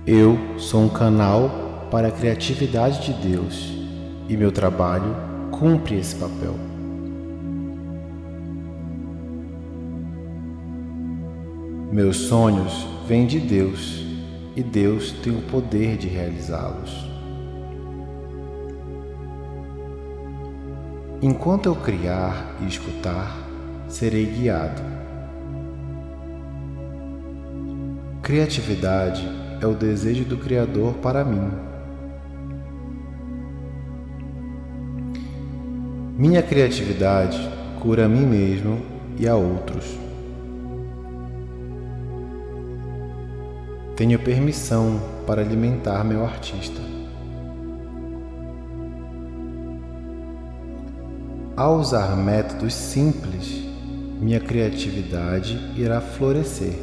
Eu sou um canal para a criatividade de Deus e meu trabalho cumpre esse papel. Meus sonhos vêm de Deus e Deus tem o poder de realizá-los. Enquanto eu criar e escutar, serei guiado. Criatividade é o desejo do Criador para mim. Minha criatividade cura a mim mesmo e a outros. Tenho permissão para alimentar meu artista. Ao usar métodos simples, minha criatividade irá florescer.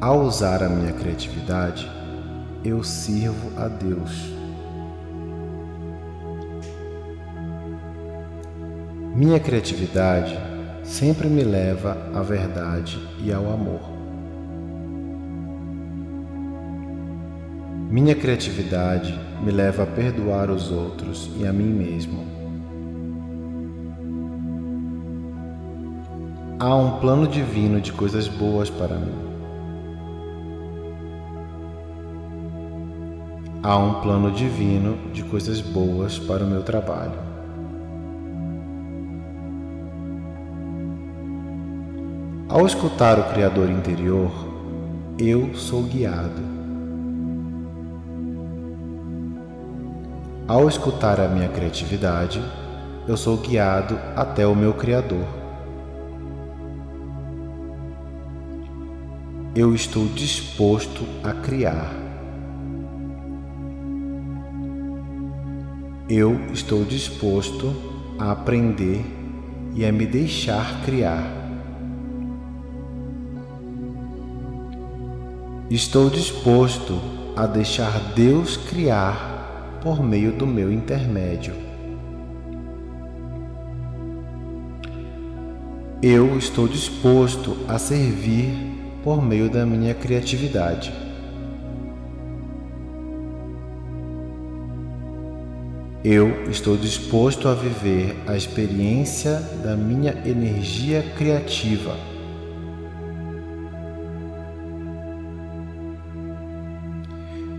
Ao usar a minha criatividade, eu sirvo a Deus. Minha criatividade sempre me leva à verdade e ao amor. Minha criatividade me leva a perdoar os outros e a mim mesmo. Há um plano divino de coisas boas para mim. Há um plano divino de coisas boas para o meu trabalho. Ao escutar o Criador interior, eu sou guiado. Ao escutar a minha criatividade, eu sou guiado até o meu Criador. Eu estou disposto a criar. Eu estou disposto a aprender e a me deixar criar. Estou disposto a deixar Deus criar por meio do meu intermédio. Eu estou disposto a servir por meio da minha criatividade. Eu estou disposto a viver a experiência da minha energia criativa.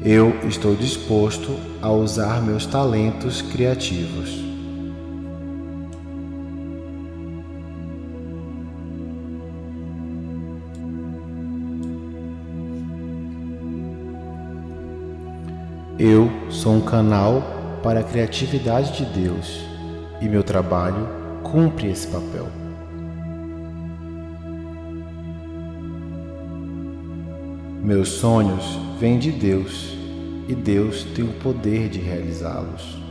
Eu estou disposto a usar meus talentos criativos. Eu sou um canal para a criatividade de Deus e meu trabalho cumpre esse papel. Meus sonhos vêm de Deus e Deus tem o poder de realizá-los.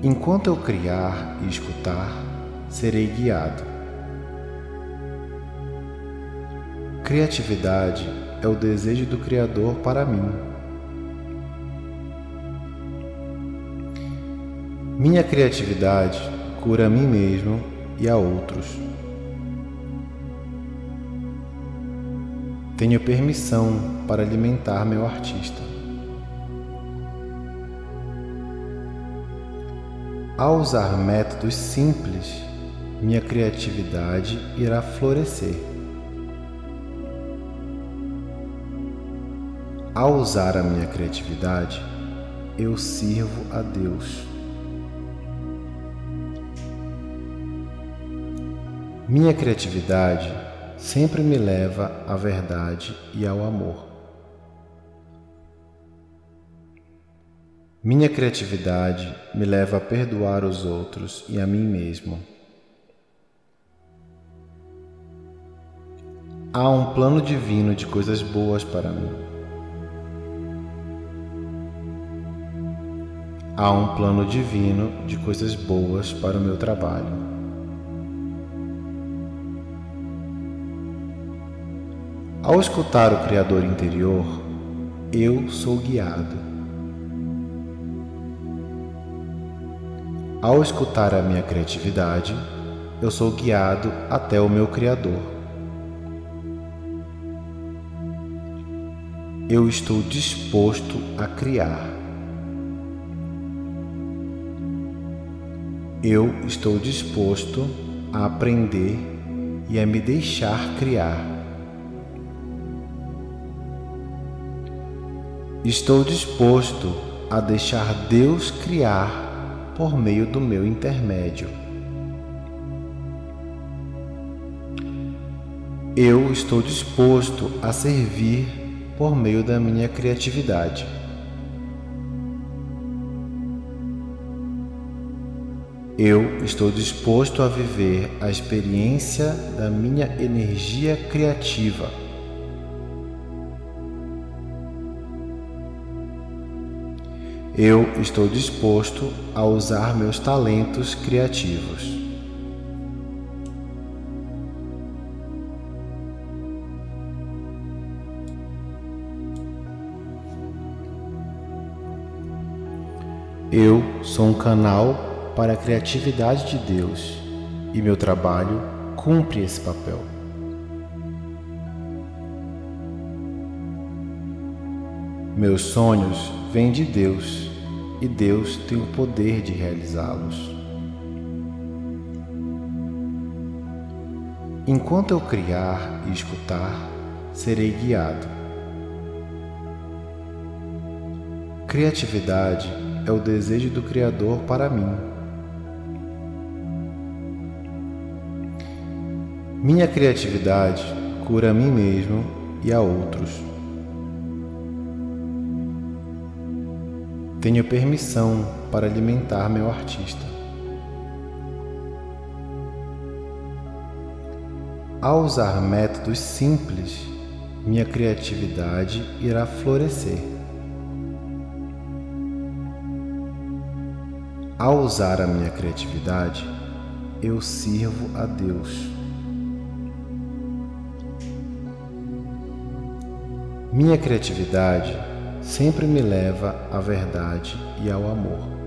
Enquanto eu criar e escutar, serei guiado. Criatividade é o desejo do Criador para mim Minha criatividade cura a mim mesmo e a outros. Tenho permissão para alimentar meu artista. Ao usar métodos simples, minha criatividade irá florescer. Ao usar a minha criatividade, eu sirvo a Deus. Minha criatividade sempre me leva à verdade e ao amor. Minha criatividade me leva a perdoar os outros e a mim mesmo. Há um plano divino de coisas boas para mim. Há um plano divino de coisas boas para o meu trabalho. Ao escutar o Criador interior, eu sou guiado. Ao escutar a minha criatividade, eu sou guiado até o meu Criador. eu estou disposto a criar. Eu estou disposto a aprender e a me deixar criar. Estou disposto a deixar Deus criar por meio do meu intermédio. Eu estou disposto a servir por meio da minha criatividade. Eu estou disposto a viver a experiência da minha energia criativa. Eu estou disposto a usar meus talentos criativos. Eu sou um canal para a criatividade de Deus e meu trabalho cumpre esse papel. Meus sonhos vêm de Deus e Deus tem o poder de realizá-los. Enquanto eu criar e escutar, serei guiado. Criatividade é o desejo do Criador para mim. Minha criatividade cura a mim mesmo e a outros. Tenho permissão para alimentar meu artista. Ao usar métodos simples, minha criatividade irá florescer. Ao usar a minha criatividade, eu sirvo a Deus. Minha criatividade sempre me leva à verdade e ao amor.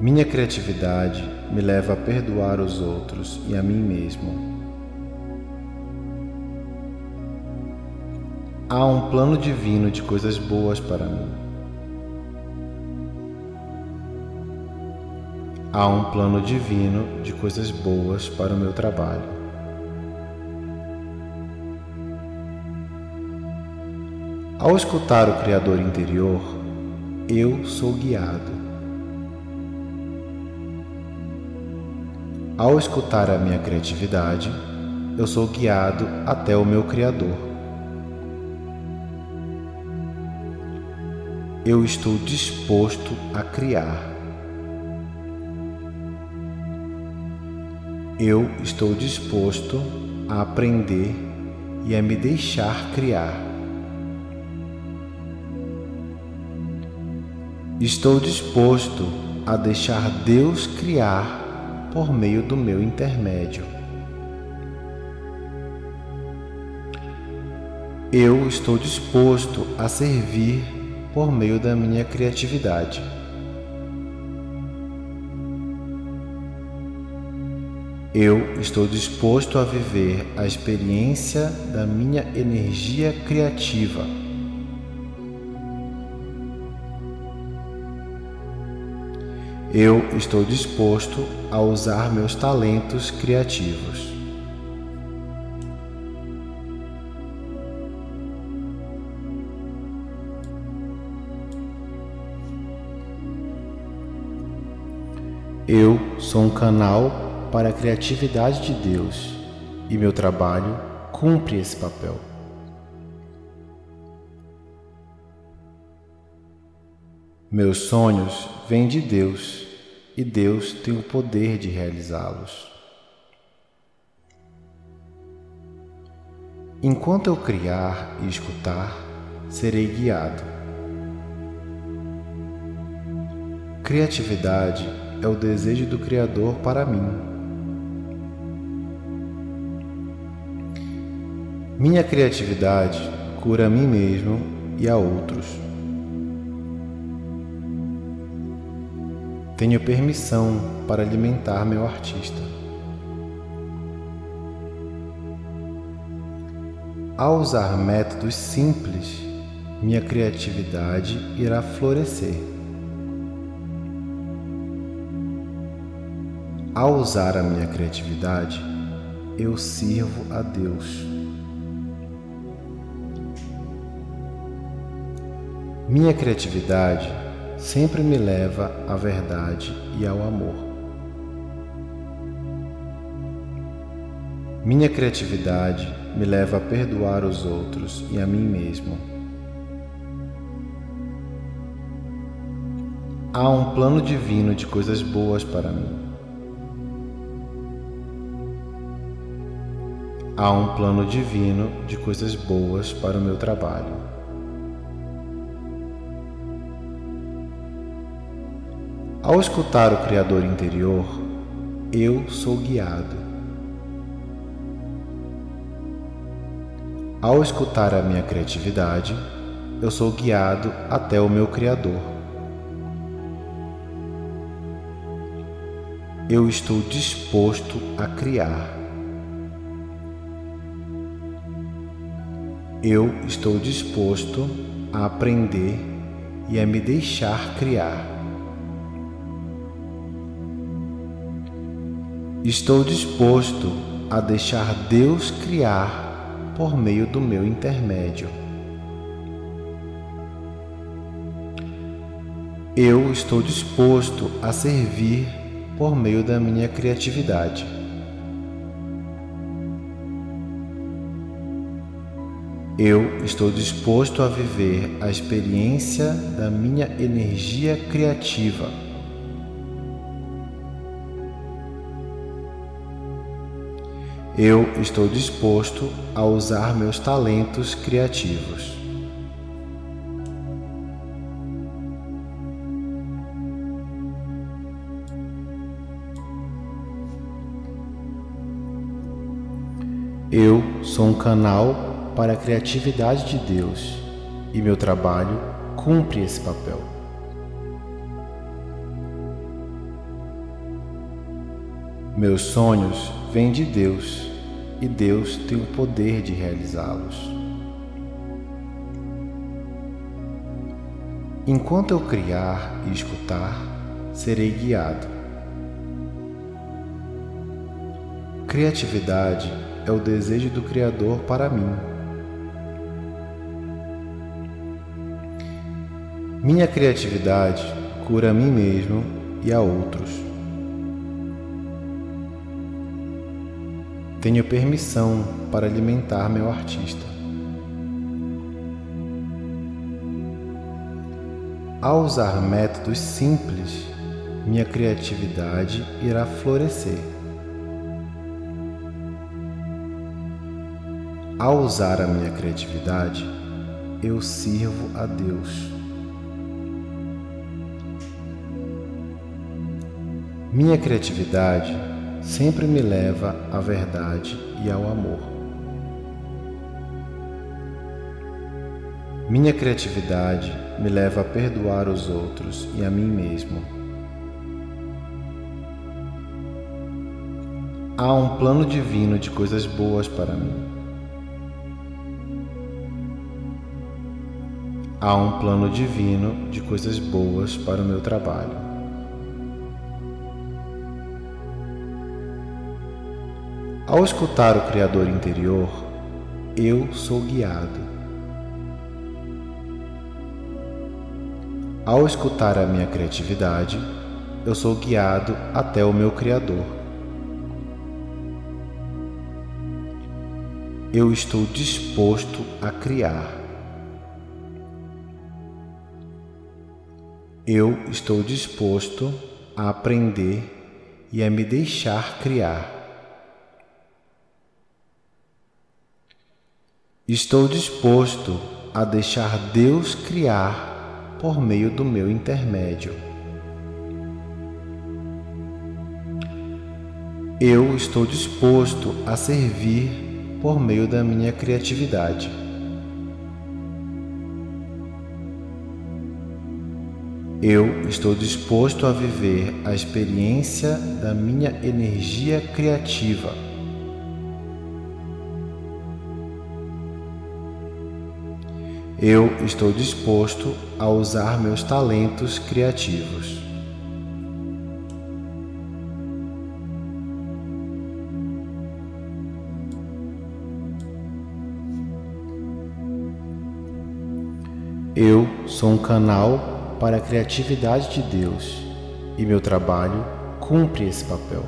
Minha criatividade me leva a perdoar os outros e a mim mesmo. Há um plano divino de coisas boas para mim. Há um plano divino de coisas boas para o meu trabalho. Ao escutar o Criador interior, eu sou guiado. Ao escutar a minha criatividade, eu sou guiado até o meu Criador. Eu estou disposto a criar. Eu estou disposto a aprender e a me deixar criar. Estou disposto a deixar Deus criar por meio do meu intermédio. Eu estou disposto a servir por meio da minha criatividade. Eu estou disposto a viver a experiência da minha energia criativa. Eu estou disposto a usar meus talentos criativos. Eu sou um canal para a criatividade de Deus e meu trabalho cumpre esse papel. Meus sonhos vêm de Deus e Deus tem o poder de realizá-los. Enquanto eu criar e escutar, serei guiado. Criatividade é o desejo do Criador para mim. Minha criatividade cura a mim mesmo e a outros. Tenho permissão para alimentar meu artista. Ao usar métodos simples, minha criatividade irá florescer. Ao usar a minha criatividade, eu sirvo a Deus. Minha criatividade sempre me leva à verdade e ao amor. Minha criatividade me leva a perdoar os outros e a mim mesmo. Há um plano divino de coisas boas para mim. Há um plano divino de coisas boas para o meu trabalho. Ao escutar o Criador interior, eu sou guiado. Ao escutar a minha criatividade, eu sou guiado até o meu Criador. Eu estou disposto a criar. Eu estou disposto a aprender e a me deixar criar. Estou disposto a deixar Deus criar por meio do meu intermédio. Eu estou disposto a servir por meio da minha criatividade. Eu estou disposto a viver a experiência da minha energia criativa. Eu estou disposto a usar meus talentos criativos. Eu sou um canal para a criatividade de Deus e meu trabalho cumpre esse papel. Meus sonhos vêm de Deus e Deus tem o poder de realizá-los. Enquanto eu criar e escutar, serei guiado. Criatividade é o desejo do Criador para mim. Minha criatividade cura a mim mesmo e a outros. Tenho permissão para alimentar meu artista. Ao usar métodos simples, minha criatividade irá florescer. Ao usar a minha criatividade, eu sirvo a Deus. Minha criatividade sempre me leva à verdade e ao amor. Minha criatividade me leva a perdoar os outros e a mim mesmo. Há um plano divino de coisas boas para mim. Há um plano divino de coisas boas para o meu trabalho. Ao escutar o Criador interior, eu sou guiado. Ao escutar a minha criatividade, eu sou guiado até o meu Criador. Eu estou disposto a criar. Eu estou disposto a aprender e a me deixar criar. Estou disposto a deixar Deus criar por meio do meu intermédio. Eu estou disposto a servir por meio da minha criatividade. Eu estou disposto a viver a experiência da minha energia criativa. Eu estou disposto a usar meus talentos criativos. Eu sou um canal para a criatividade de Deus e meu trabalho cumpre esse papel.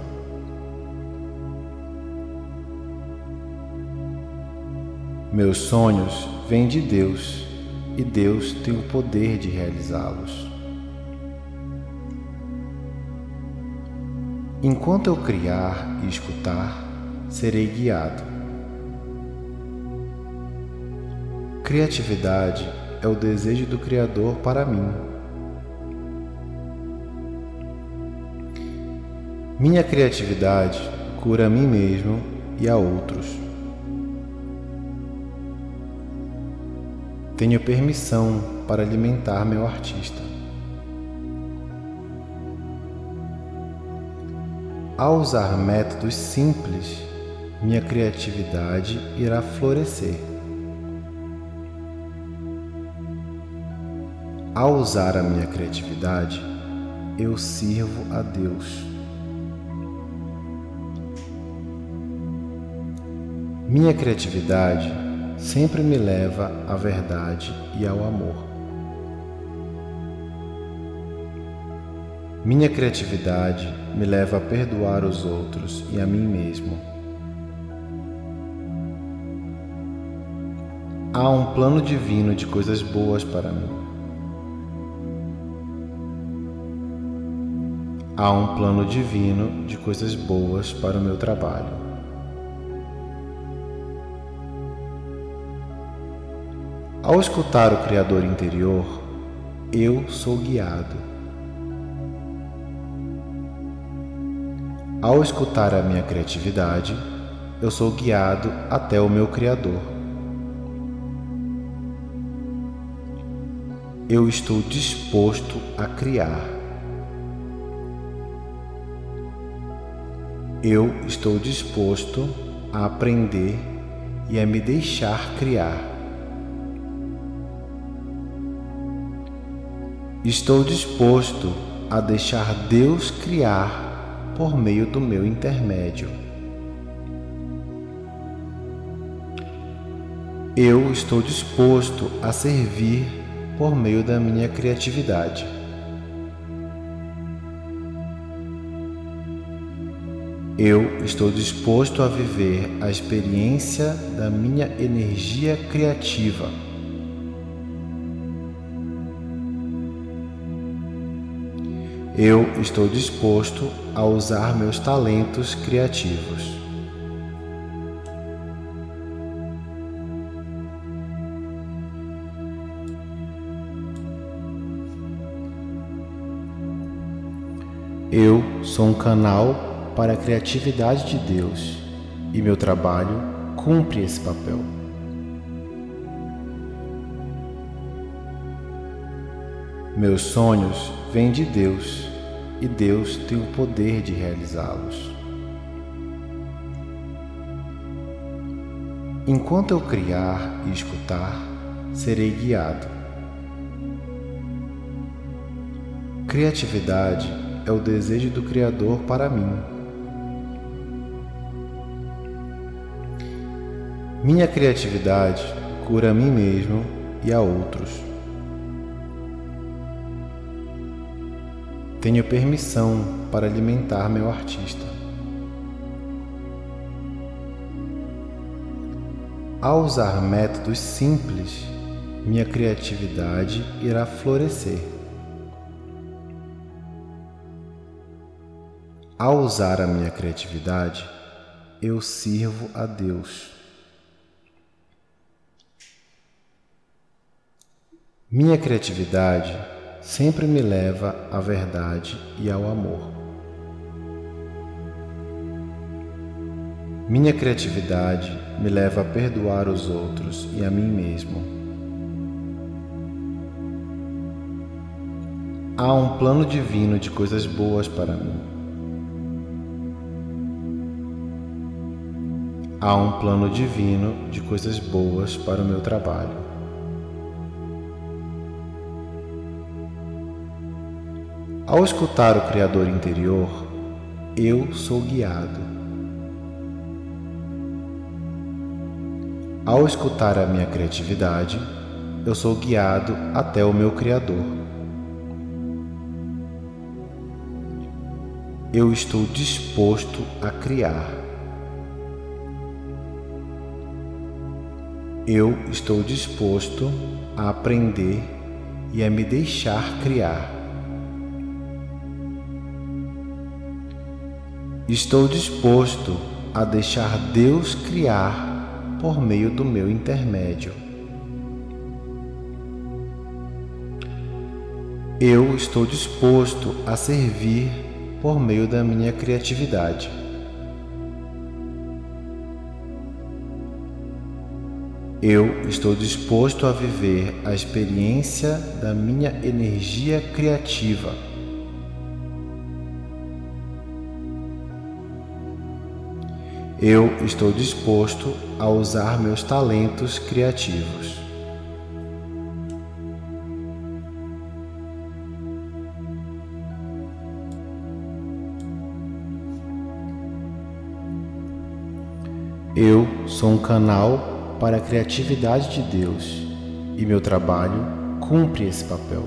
Meus sonhos vêm de Deus e Deus tem o poder de realizá-los. Enquanto eu criar e escutar, serei guiado. Criatividade é o desejo do Criador para mim. Minha criatividade cura a mim mesmo e a outros. Tenho permissão para alimentar meu artista. Ao usar métodos simples, minha criatividade irá florescer. Ao usar a minha criatividade, eu sirvo a Deus. Minha criatividade sempre me leva à verdade e ao amor. Minha criatividade me leva a perdoar os outros e a mim mesmo. Há um plano divino de coisas boas para mim. Há um plano divino de coisas boas para o meu trabalho. Ao escutar o Criador interior, eu sou guiado. Ao escutar a minha criatividade, eu sou guiado até o meu Criador. Eu estou disposto a criar. Eu estou disposto a aprender e a me deixar criar. Estou disposto a deixar Deus criar por meio do meu intermédio. Eu estou disposto a servir por meio da minha criatividade. Eu estou disposto a viver a experiência da minha energia criativa. Eu estou disposto a usar meus talentos criativos. Eu sou um canal para a criatividade de Deus e meu trabalho cumpre esse papel. Meus sonhos vêm de Deus e Deus tem o poder de realizá-los. Enquanto eu criar e escutar, serei guiado. Criatividade é o desejo do Criador para mim. Minha criatividade cura a mim mesmo e a outros. Tenho permissão para alimentar meu artista. Ao usar métodos simples, minha criatividade irá florescer. Ao usar a minha criatividade, eu sirvo a Deus. Minha criatividade sempre me leva à verdade e ao amor. Minha criatividade me leva a perdoar os outros e a mim mesmo. Há um plano divino de coisas boas para mim. Há um plano divino de coisas boas para o meu trabalho. Ao escutar o Criador interior, eu sou guiado. Ao escutar a minha criatividade, eu sou guiado até o meu Criador. Eu estou disposto a criar. Eu estou disposto a aprender e a me deixar criar. Estou disposto a deixar Deus criar por meio do meu intermédio. Eu estou disposto a servir por meio da minha criatividade. Eu estou disposto a viver a experiência da minha energia criativa. Eu estou disposto a usar meus talentos criativos. Eu sou um canal para a criatividade de Deus e meu trabalho cumpre esse papel.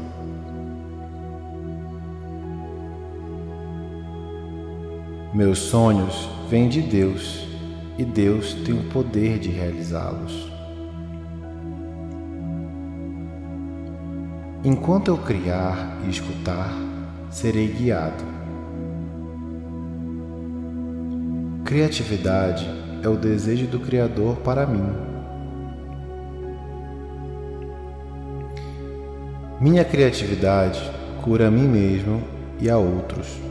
Meus sonhos vêm de Deus e Deus tem o poder de realizá-los. Enquanto eu criar e escutar, serei guiado. Criatividade é o desejo do Criador para mim. Minha criatividade cura a mim mesmo e a outros.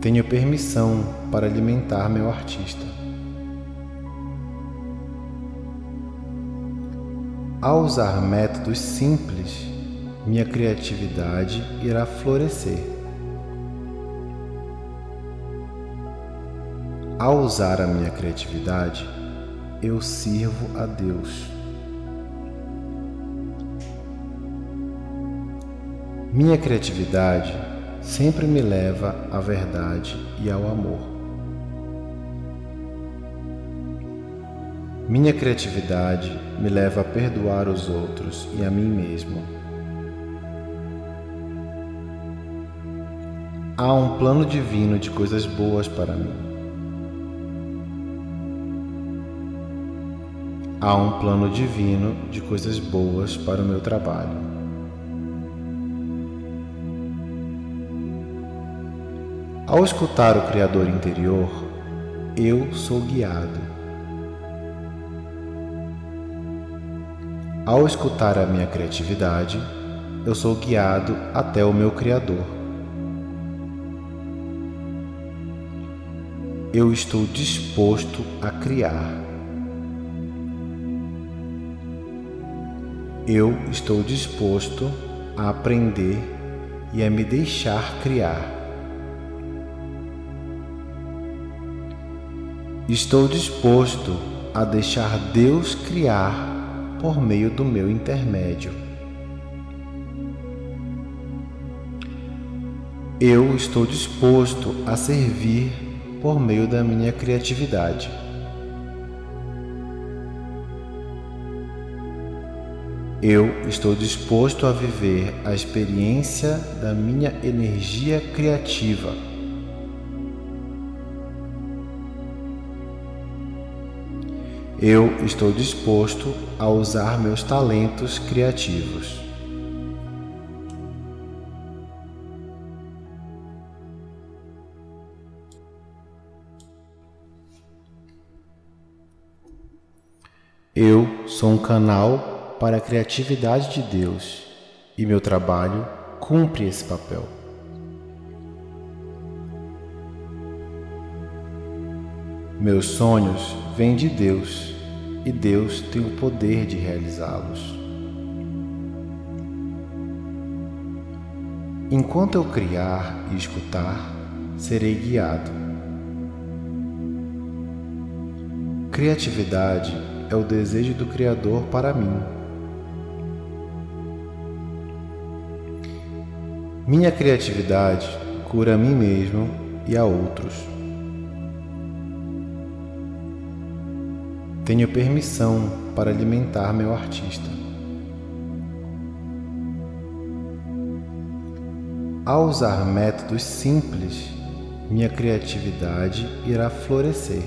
Tenho permissão para alimentar meu artista. Ao usar métodos simples, minha criatividade irá florescer. Ao usar a minha criatividade, eu sirvo a Deus. Minha criatividade sempre me leva à verdade e ao amor. Minha criatividade me leva a perdoar os outros e a mim mesmo. Há um plano divino de coisas boas para mim. Há um plano divino de coisas boas para o meu trabalho. Ao escutar o Criador interior, eu sou guiado. Ao escutar a minha criatividade, eu sou guiado até o meu Criador. Eu estou disposto a criar. Eu estou disposto a aprender e a me deixar criar. Estou disposto a deixar Deus criar por meio do meu intermédio. Eu estou disposto a servir por meio da minha criatividade. Eu estou disposto a viver a experiência da minha energia criativa. Eu estou disposto a usar meus talentos criativos. Eu sou um canal para a criatividade de Deus e meu trabalho cumpre esse papel. Meus sonhos vêm de Deus e Deus tem o poder de realizá-los. Enquanto eu criar e escutar, serei guiado. Criatividade é o desejo do Criador para mim. Minha criatividade cura a mim mesmo e a outros. Tenho permissão para alimentar meu artista. Ao usar métodos simples, minha criatividade irá florescer.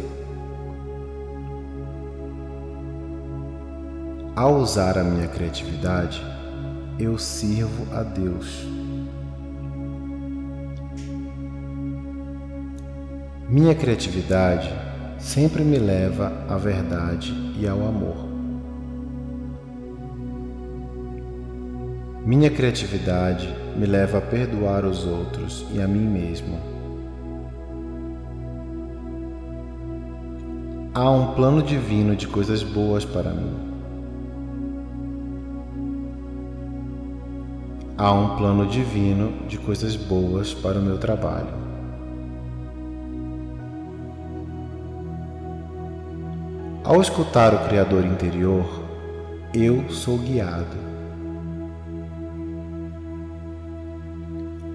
Ao usar a minha criatividade, eu sirvo a Deus. Minha criatividade sempre me leva à verdade e ao amor. Minha criatividade me leva a perdoar os outros e a mim mesmo. Há um plano divino de coisas boas para mim. Há um plano divino de coisas boas para o meu trabalho. Ao escutar o Criador interior, eu sou guiado.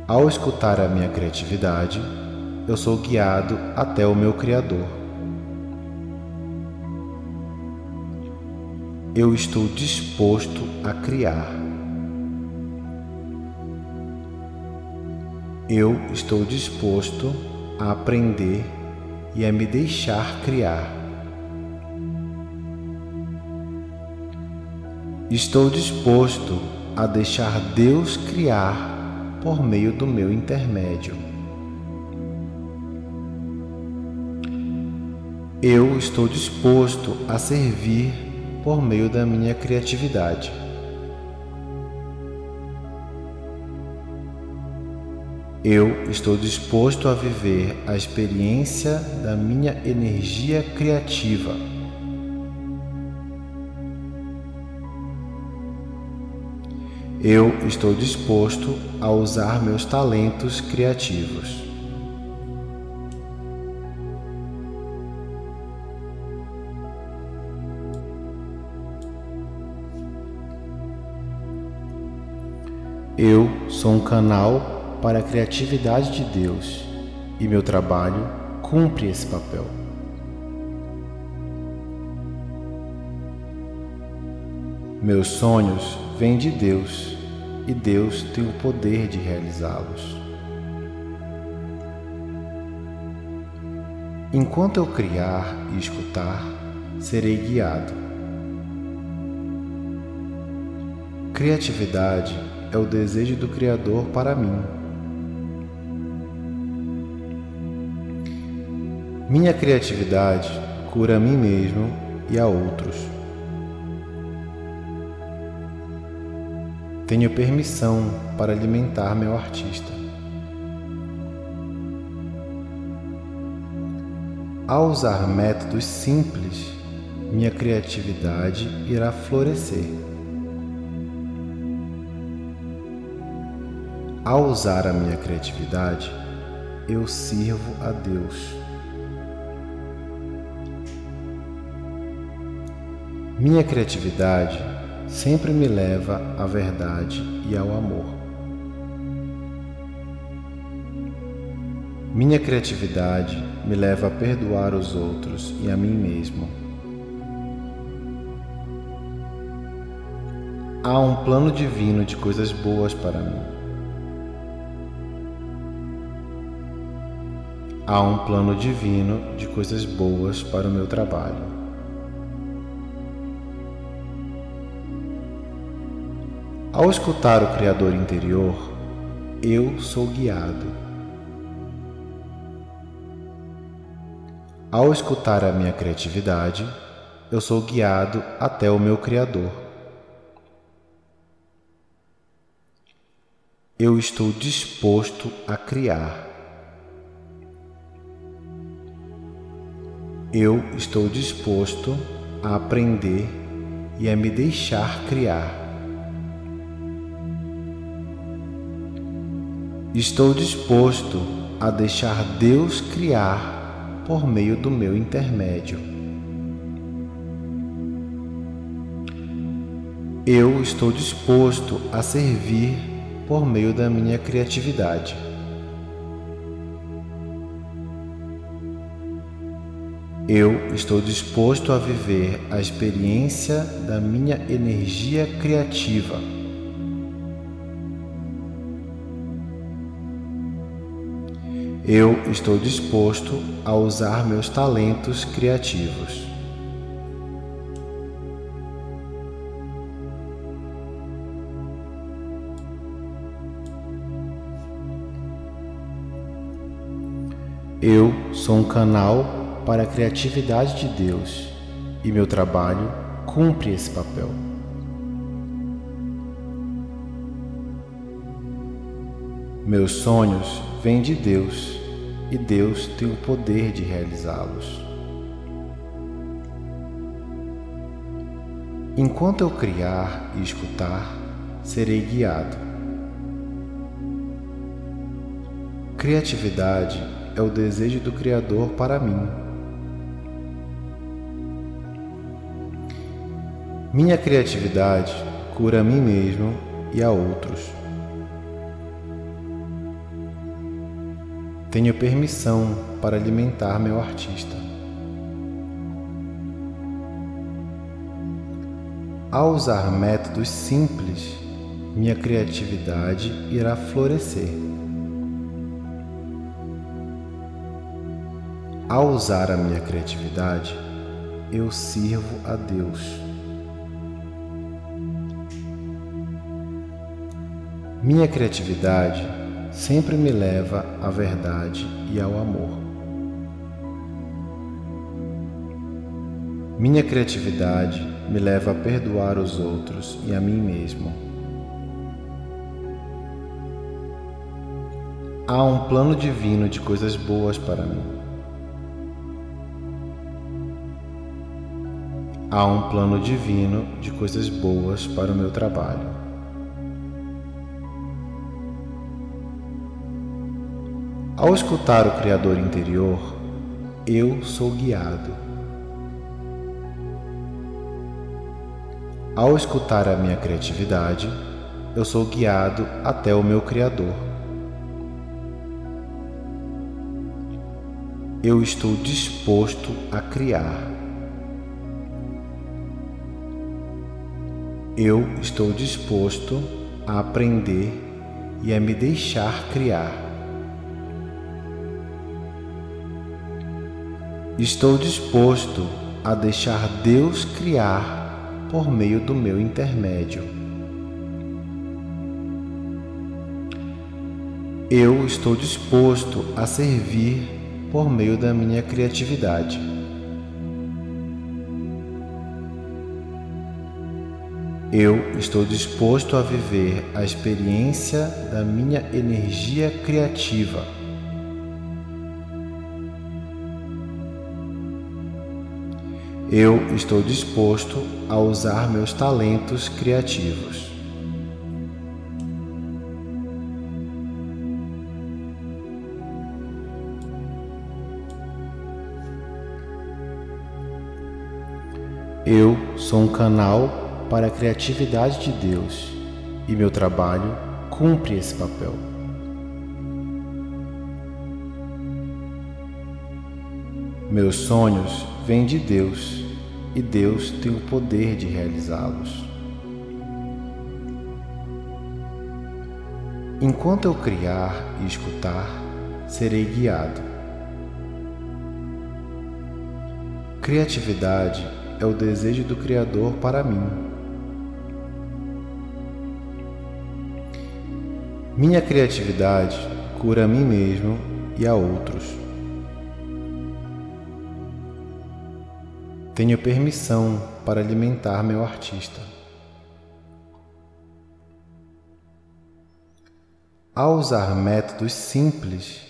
Ao escutar a minha criatividade, eu sou guiado até o meu Criador. Eu estou disposto a criar. Eu estou disposto a aprender e a me deixar criar. Estou disposto a deixar Deus criar por meio do meu intermédio. Eu estou disposto a servir por meio da minha criatividade. Eu estou disposto a viver a experiência da minha energia criativa. Eu estou disposto a usar meus talentos criativos. Eu sou um canal para a criatividade de Deus e meu trabalho cumpre esse papel. Meus sonhos vêm de Deus e Deus tem o poder de realizá-los. Enquanto eu criar e escutar, serei guiado. Criatividade é o desejo do Criador para mim Minha criatividade cura a mim mesmo e a outros. Tenho permissão para alimentar meu artista. Ao usar métodos simples, minha criatividade irá florescer. Ao usar a minha criatividade, eu sirvo a Deus. Minha criatividade sempre me leva à verdade e ao amor. Minha criatividade me leva a perdoar os outros e a mim mesmo. Há um plano divino de coisas boas para mim. Há um plano divino de coisas boas para o meu trabalho. Ao escutar o Criador interior, eu sou guiado. Ao escutar a minha criatividade, eu sou guiado até o meu Criador. Eu estou disposto a criar. Eu estou disposto a aprender e a me deixar criar. Estou disposto a deixar Deus criar por meio do meu intermédio. Eu estou disposto a servir por meio da minha criatividade. Eu estou disposto a viver a experiência da minha energia criativa. Eu estou disposto a usar meus talentos criativos. Eu sou um canal para a criatividade de Deus e meu trabalho cumpre esse papel. Meus sonhos vêm de Deus e Deus tem o poder de realizá-los. Enquanto eu criar e escutar, serei guiado. Criatividade é o desejo do Criador para mim. Minha criatividade cura a mim mesmo e a outros. Tenho permissão para alimentar meu artista. Ao usar métodos simples, minha criatividade irá florescer. Ao usar a minha criatividade, eu sirvo a Deus. Minha criatividade sempre me leva à verdade e ao amor. Minha criatividade me leva a perdoar os outros e a mim mesmo. Há um plano divino de coisas boas para mim. Há um plano divino de coisas boas para o meu trabalho. Ao escutar o Criador interior, eu sou guiado. Ao escutar a minha criatividade, eu sou guiado até o meu Criador. Eu estou disposto a criar. Eu estou disposto a aprender e a me deixar criar. Estou disposto a deixar Deus criar por meio do meu intermédio. Eu estou disposto a servir por meio da minha criatividade. Eu estou disposto a viver a experiência da minha energia criativa. Eu estou disposto a usar meus talentos criativos. Eu sou um canal para a criatividade de Deus e meu trabalho cumpre esse papel. Meus sonhos vêm de Deus e Deus tem o poder de realizá-los. Enquanto eu criar e escutar, serei guiado. Criatividade é o desejo do Criador para mim. Minha criatividade cura a mim mesmo e a outros. Tenho permissão para alimentar meu artista. Ao usar métodos simples,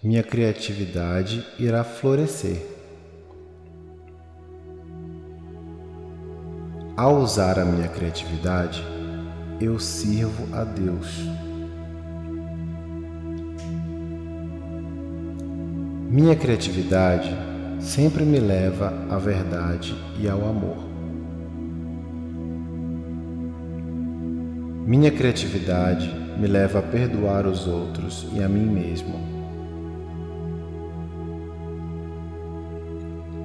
minha criatividade irá florescer. Ao usar a minha criatividade, eu sirvo a Deus. Minha criatividade sempre me leva à verdade e ao amor. Minha criatividade me leva a perdoar os outros e a mim mesmo.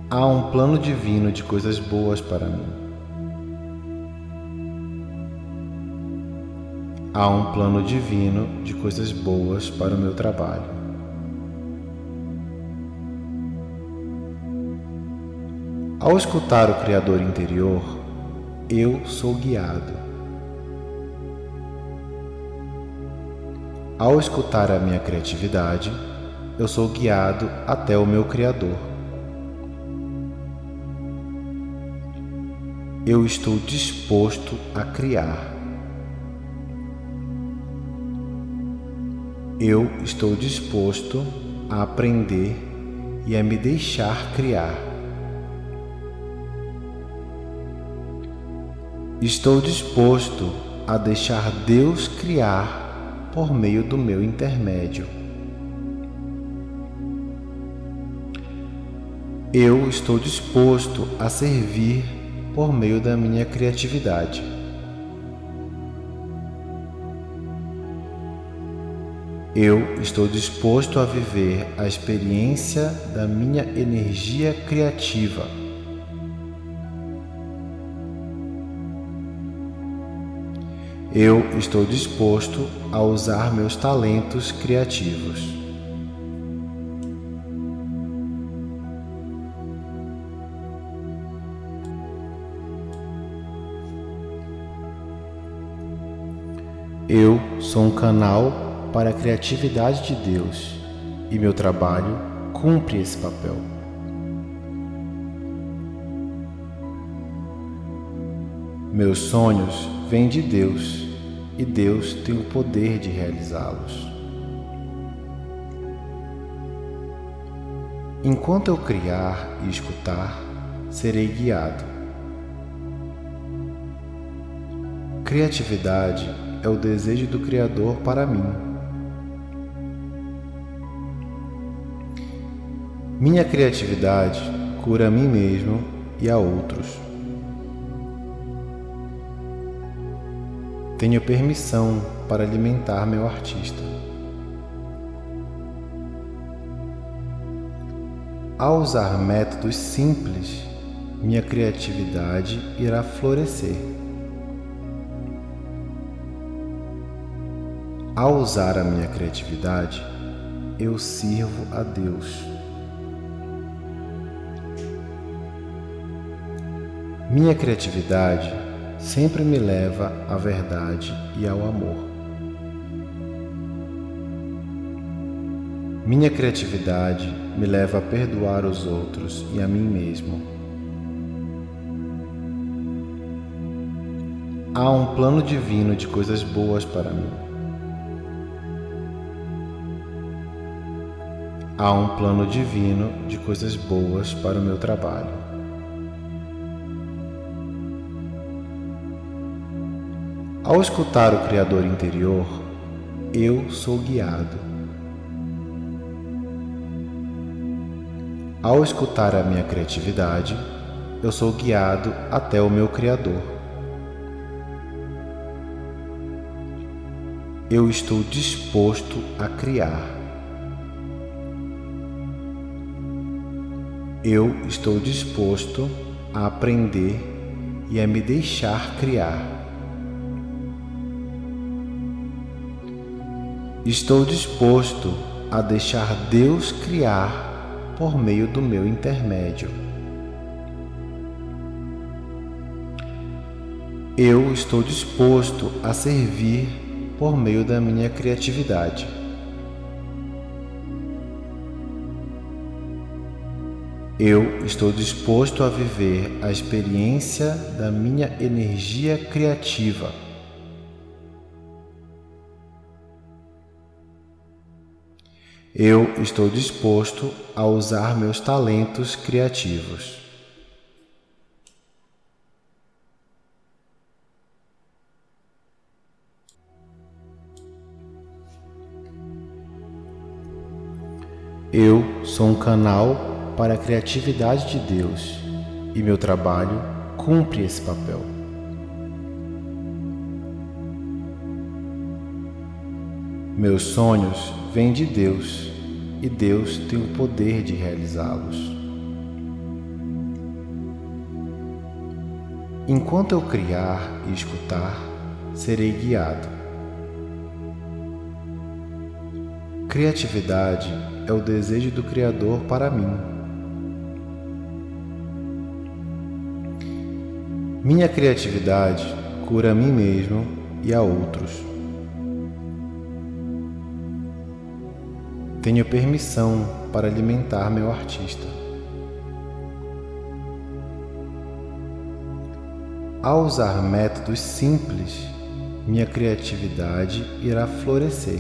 Há um plano divino de coisas boas para mim. Há um plano divino de coisas boas para o meu trabalho. Ao escutar o Criador interior, eu sou guiado. Ao escutar a minha criatividade, eu sou guiado até o meu Criador. Eu estou disposto a criar. Eu estou disposto a aprender e a me deixar criar. Estou disposto a deixar Deus criar por meio do meu intermédio. Eu estou disposto a servir por meio da minha criatividade. Eu estou disposto a viver a experiência da minha energia criativa. Eu estou disposto a usar meus talentos criativos. Eu sou um canal para a criatividade de Deus e meu trabalho cumpre esse papel. Meus sonhos vêm de Deus e Deus tem o poder de realizá-los. Enquanto eu criar e escutar, serei guiado. Criatividade é o desejo do Criador para mim. Minha criatividade cura a mim mesmo e a outros. Tenho permissão para alimentar meu artista. Ao usar métodos simples, minha criatividade irá florescer. Ao usar a minha criatividade, eu sirvo a Deus. Minha criatividade sempre me leva à verdade e ao amor. Minha criatividade me leva a perdoar os outros e a mim mesmo. Há um plano divino de coisas boas para mim. Há um plano divino de coisas boas para o meu trabalho. Ao escutar o Criador interior, eu sou guiado. Ao escutar a minha criatividade, eu sou guiado até o meu Criador. Eu estou disposto a criar. Eu estou disposto a aprender e a me deixar criar. Estou disposto a deixar Deus criar por meio do meu intermédio. Eu estou disposto a servir por meio da minha criatividade. Eu estou disposto a viver a experiência da minha energia criativa. Eu estou disposto a usar meus talentos criativos. Eu sou um canal para a criatividade de Deus e meu trabalho cumpre esse papel. Meus sonhos vêm de Deus e Deus tem o poder de realizá-los. Enquanto eu criar e escutar, serei guiado. Criatividade é o desejo do Criador para mim. Minha criatividade cura a mim mesmo e a outros. Tenho permissão para alimentar meu artista. Ao usar métodos simples, minha criatividade irá florescer.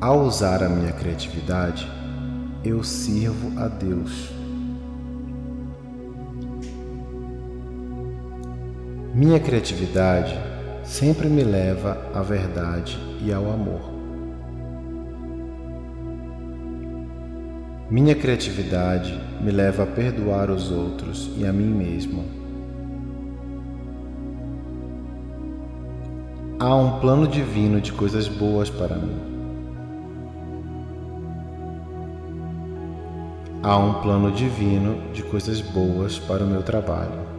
Ao usar a minha criatividade, eu sirvo a Deus. Minha criatividade sempre me leva à verdade e ao amor. Minha criatividade me leva a perdoar os outros e a mim mesmo. Há um plano divino de coisas boas para mim. Há um plano divino de coisas boas para o meu trabalho.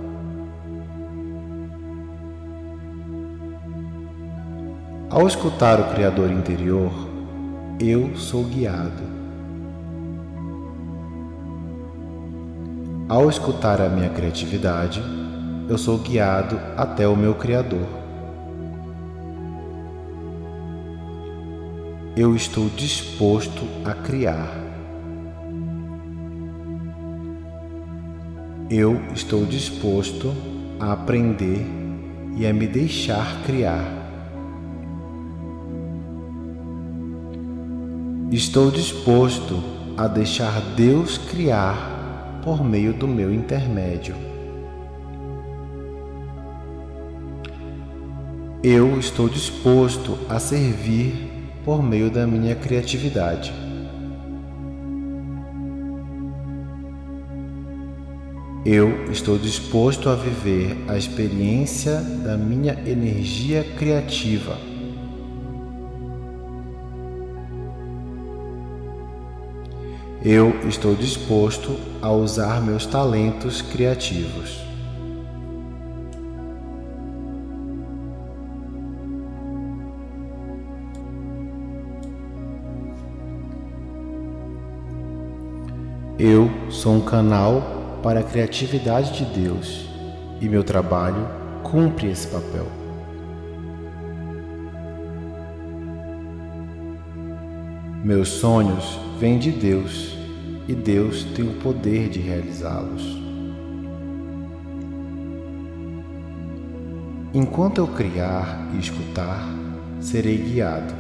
Ao escutar o Criador interior, eu sou guiado. Ao escutar a minha criatividade, eu sou guiado até o meu Criador. Eu estou disposto a criar. Eu estou disposto a aprender e a me deixar criar. Estou disposto a deixar Deus criar por meio do meu intermédio. Eu estou disposto a servir por meio da minha criatividade. Eu estou disposto a viver a experiência da minha energia criativa. Eu estou disposto a usar meus talentos criativos. Eu sou um canal para a criatividade de Deus e meu trabalho cumpre esse papel. Meus sonhos vêm de Deus e Deus tem o poder de realizá-los. Enquanto eu criar e escutar, serei guiado.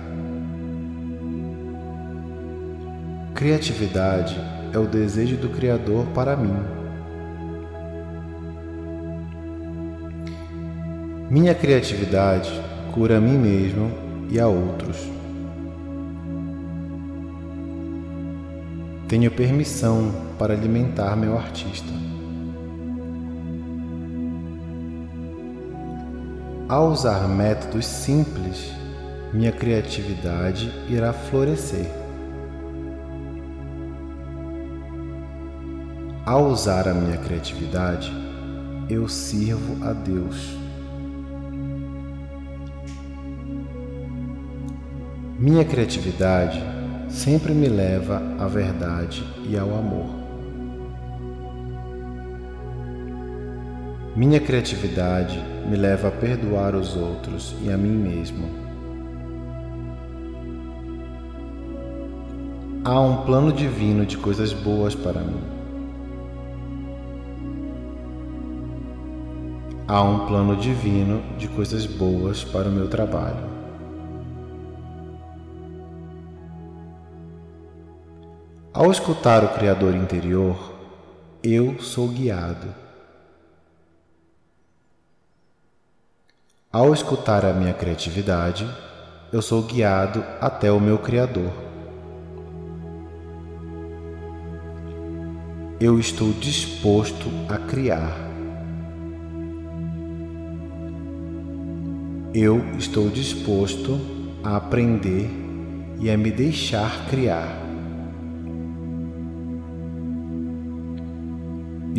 Criatividade é o desejo do Criador para mim. Minha criatividade cura a mim mesmo e a outros. Tenho permissão para alimentar meu artista. Ao usar métodos simples, minha criatividade irá florescer. Ao usar a minha criatividade, eu sirvo a Deus. Minha criatividade sempre me leva à verdade e ao amor. Minha criatividade me leva a perdoar os outros e a mim mesmo. Há um plano divino de coisas boas para mim. Há um plano divino de coisas boas para o meu trabalho. Ao escutar o Criador interior, eu sou guiado. Ao escutar a minha criatividade, eu sou guiado até o meu Criador. Eu estou disposto a criar. Eu estou disposto a aprender e a me deixar criar.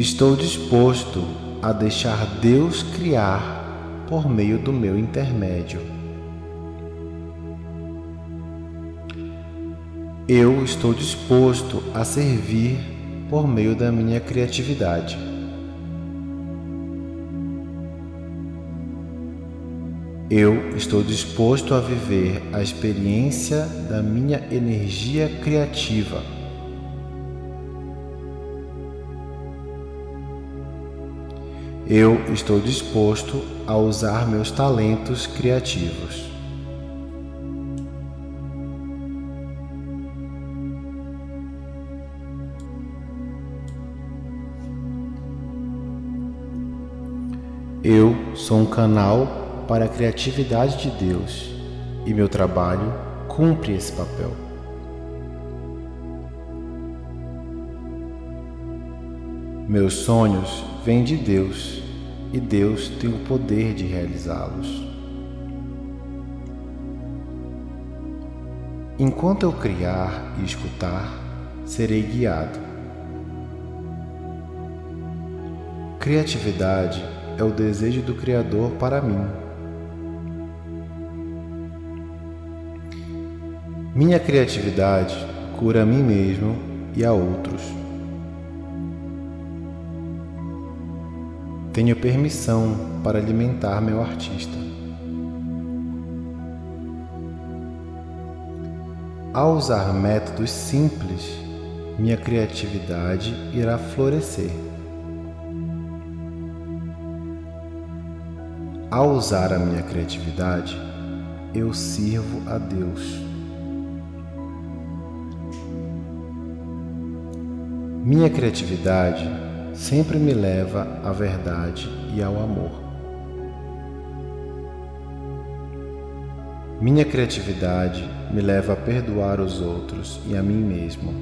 Estou disposto a deixar Deus criar por meio do meu intermédio. Eu estou disposto a servir por meio da minha criatividade. Eu estou disposto a viver a experiência da minha energia criativa. Eu estou disposto a usar meus talentos criativos. Eu sou um canal para a criatividade de Deus e meu trabalho cumpre esse papel. Meus sonhos vêm de Deus e Deus tem o poder de realizá-los. Enquanto eu criar e escutar, serei guiado. Criatividade é o desejo do Criador para mim. Minha criatividade cura a mim mesmo e a outros. Tenho permissão para alimentar meu artista. Ao usar métodos simples, minha criatividade irá florescer. Ao usar a minha criatividade, eu sirvo a Deus. Minha criatividade sempre me leva à verdade e ao amor. Minha criatividade me leva a perdoar os outros e a mim mesmo.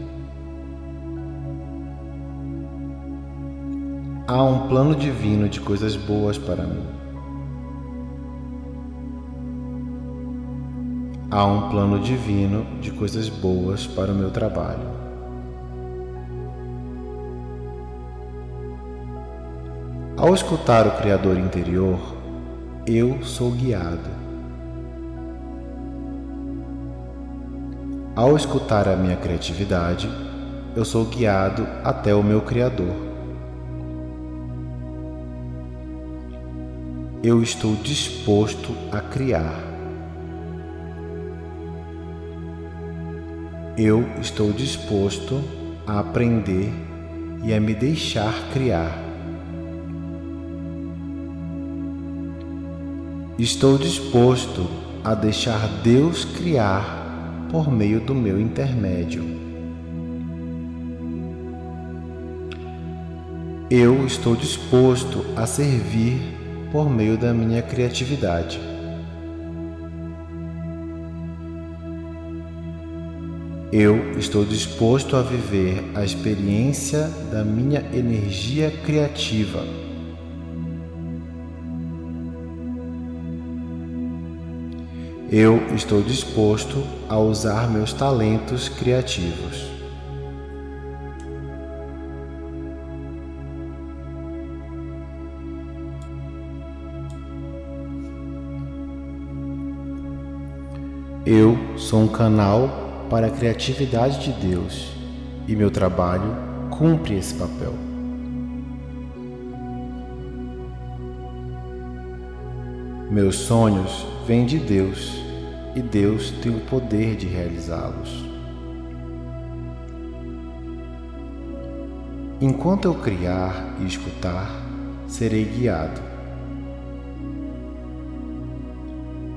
Há um plano divino de coisas boas para mim. Há um plano divino de coisas boas para o meu trabalho. Ao escutar o Criador interior, eu sou guiado. Ao escutar a minha criatividade, eu sou guiado até o meu Criador. Eu estou disposto a criar. Eu estou disposto a aprender e a me deixar criar. Estou disposto a deixar Deus criar por meio do meu intermédio. Eu estou disposto a servir por meio da minha criatividade. Eu estou disposto a viver a experiência da minha energia criativa. Eu estou disposto a usar meus talentos criativos. Eu sou um canal para a criatividade de Deus e meu trabalho cumpre esse papel. Meus sonhos vêm de Deus e Deus tem o poder de realizá-los. Enquanto eu criar e escutar, serei guiado.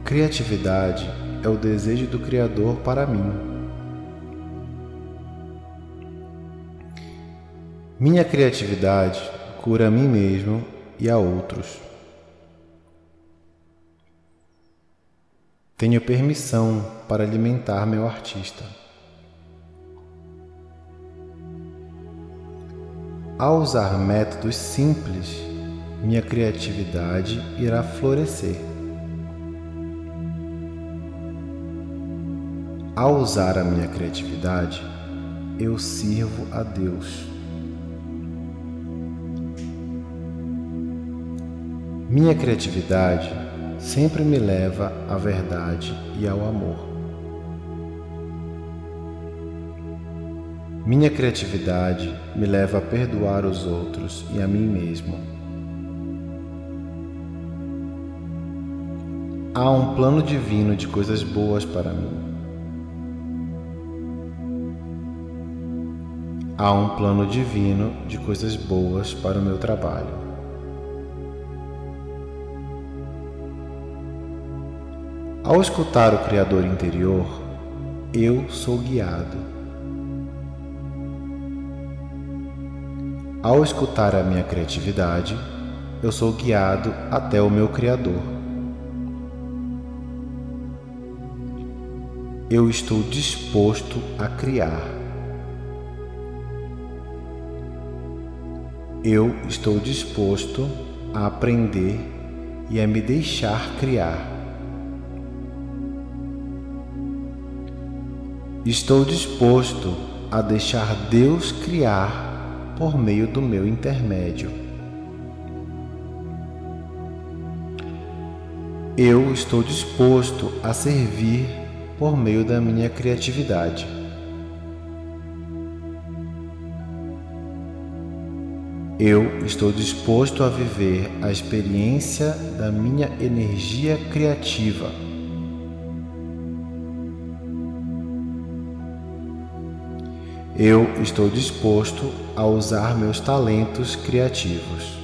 Criatividade é o desejo do Criador para mim. Minha criatividade cura a mim mesmo e a outros. Tenho permissão para alimentar meu artista. Ao usar métodos simples, minha criatividade irá florescer. Ao usar a minha criatividade, eu sirvo a Deus. Minha criatividade sempre me leva à verdade e ao amor. Minha criatividade me leva a perdoar os outros e a mim mesmo. Há um plano divino de coisas boas para mim. Há um plano divino de coisas boas para o meu trabalho. Ao escutar o Criador interior, eu sou guiado. Ao escutar a minha criatividade, eu sou guiado até o meu Criador. Eu estou disposto a criar. Eu estou disposto a aprender e a me deixar criar. Estou disposto a deixar Deus criar por meio do meu intermédio. Eu estou disposto a servir por meio da minha criatividade. Eu estou disposto a viver a experiência da minha energia criativa. Eu estou disposto a usar meus talentos criativos.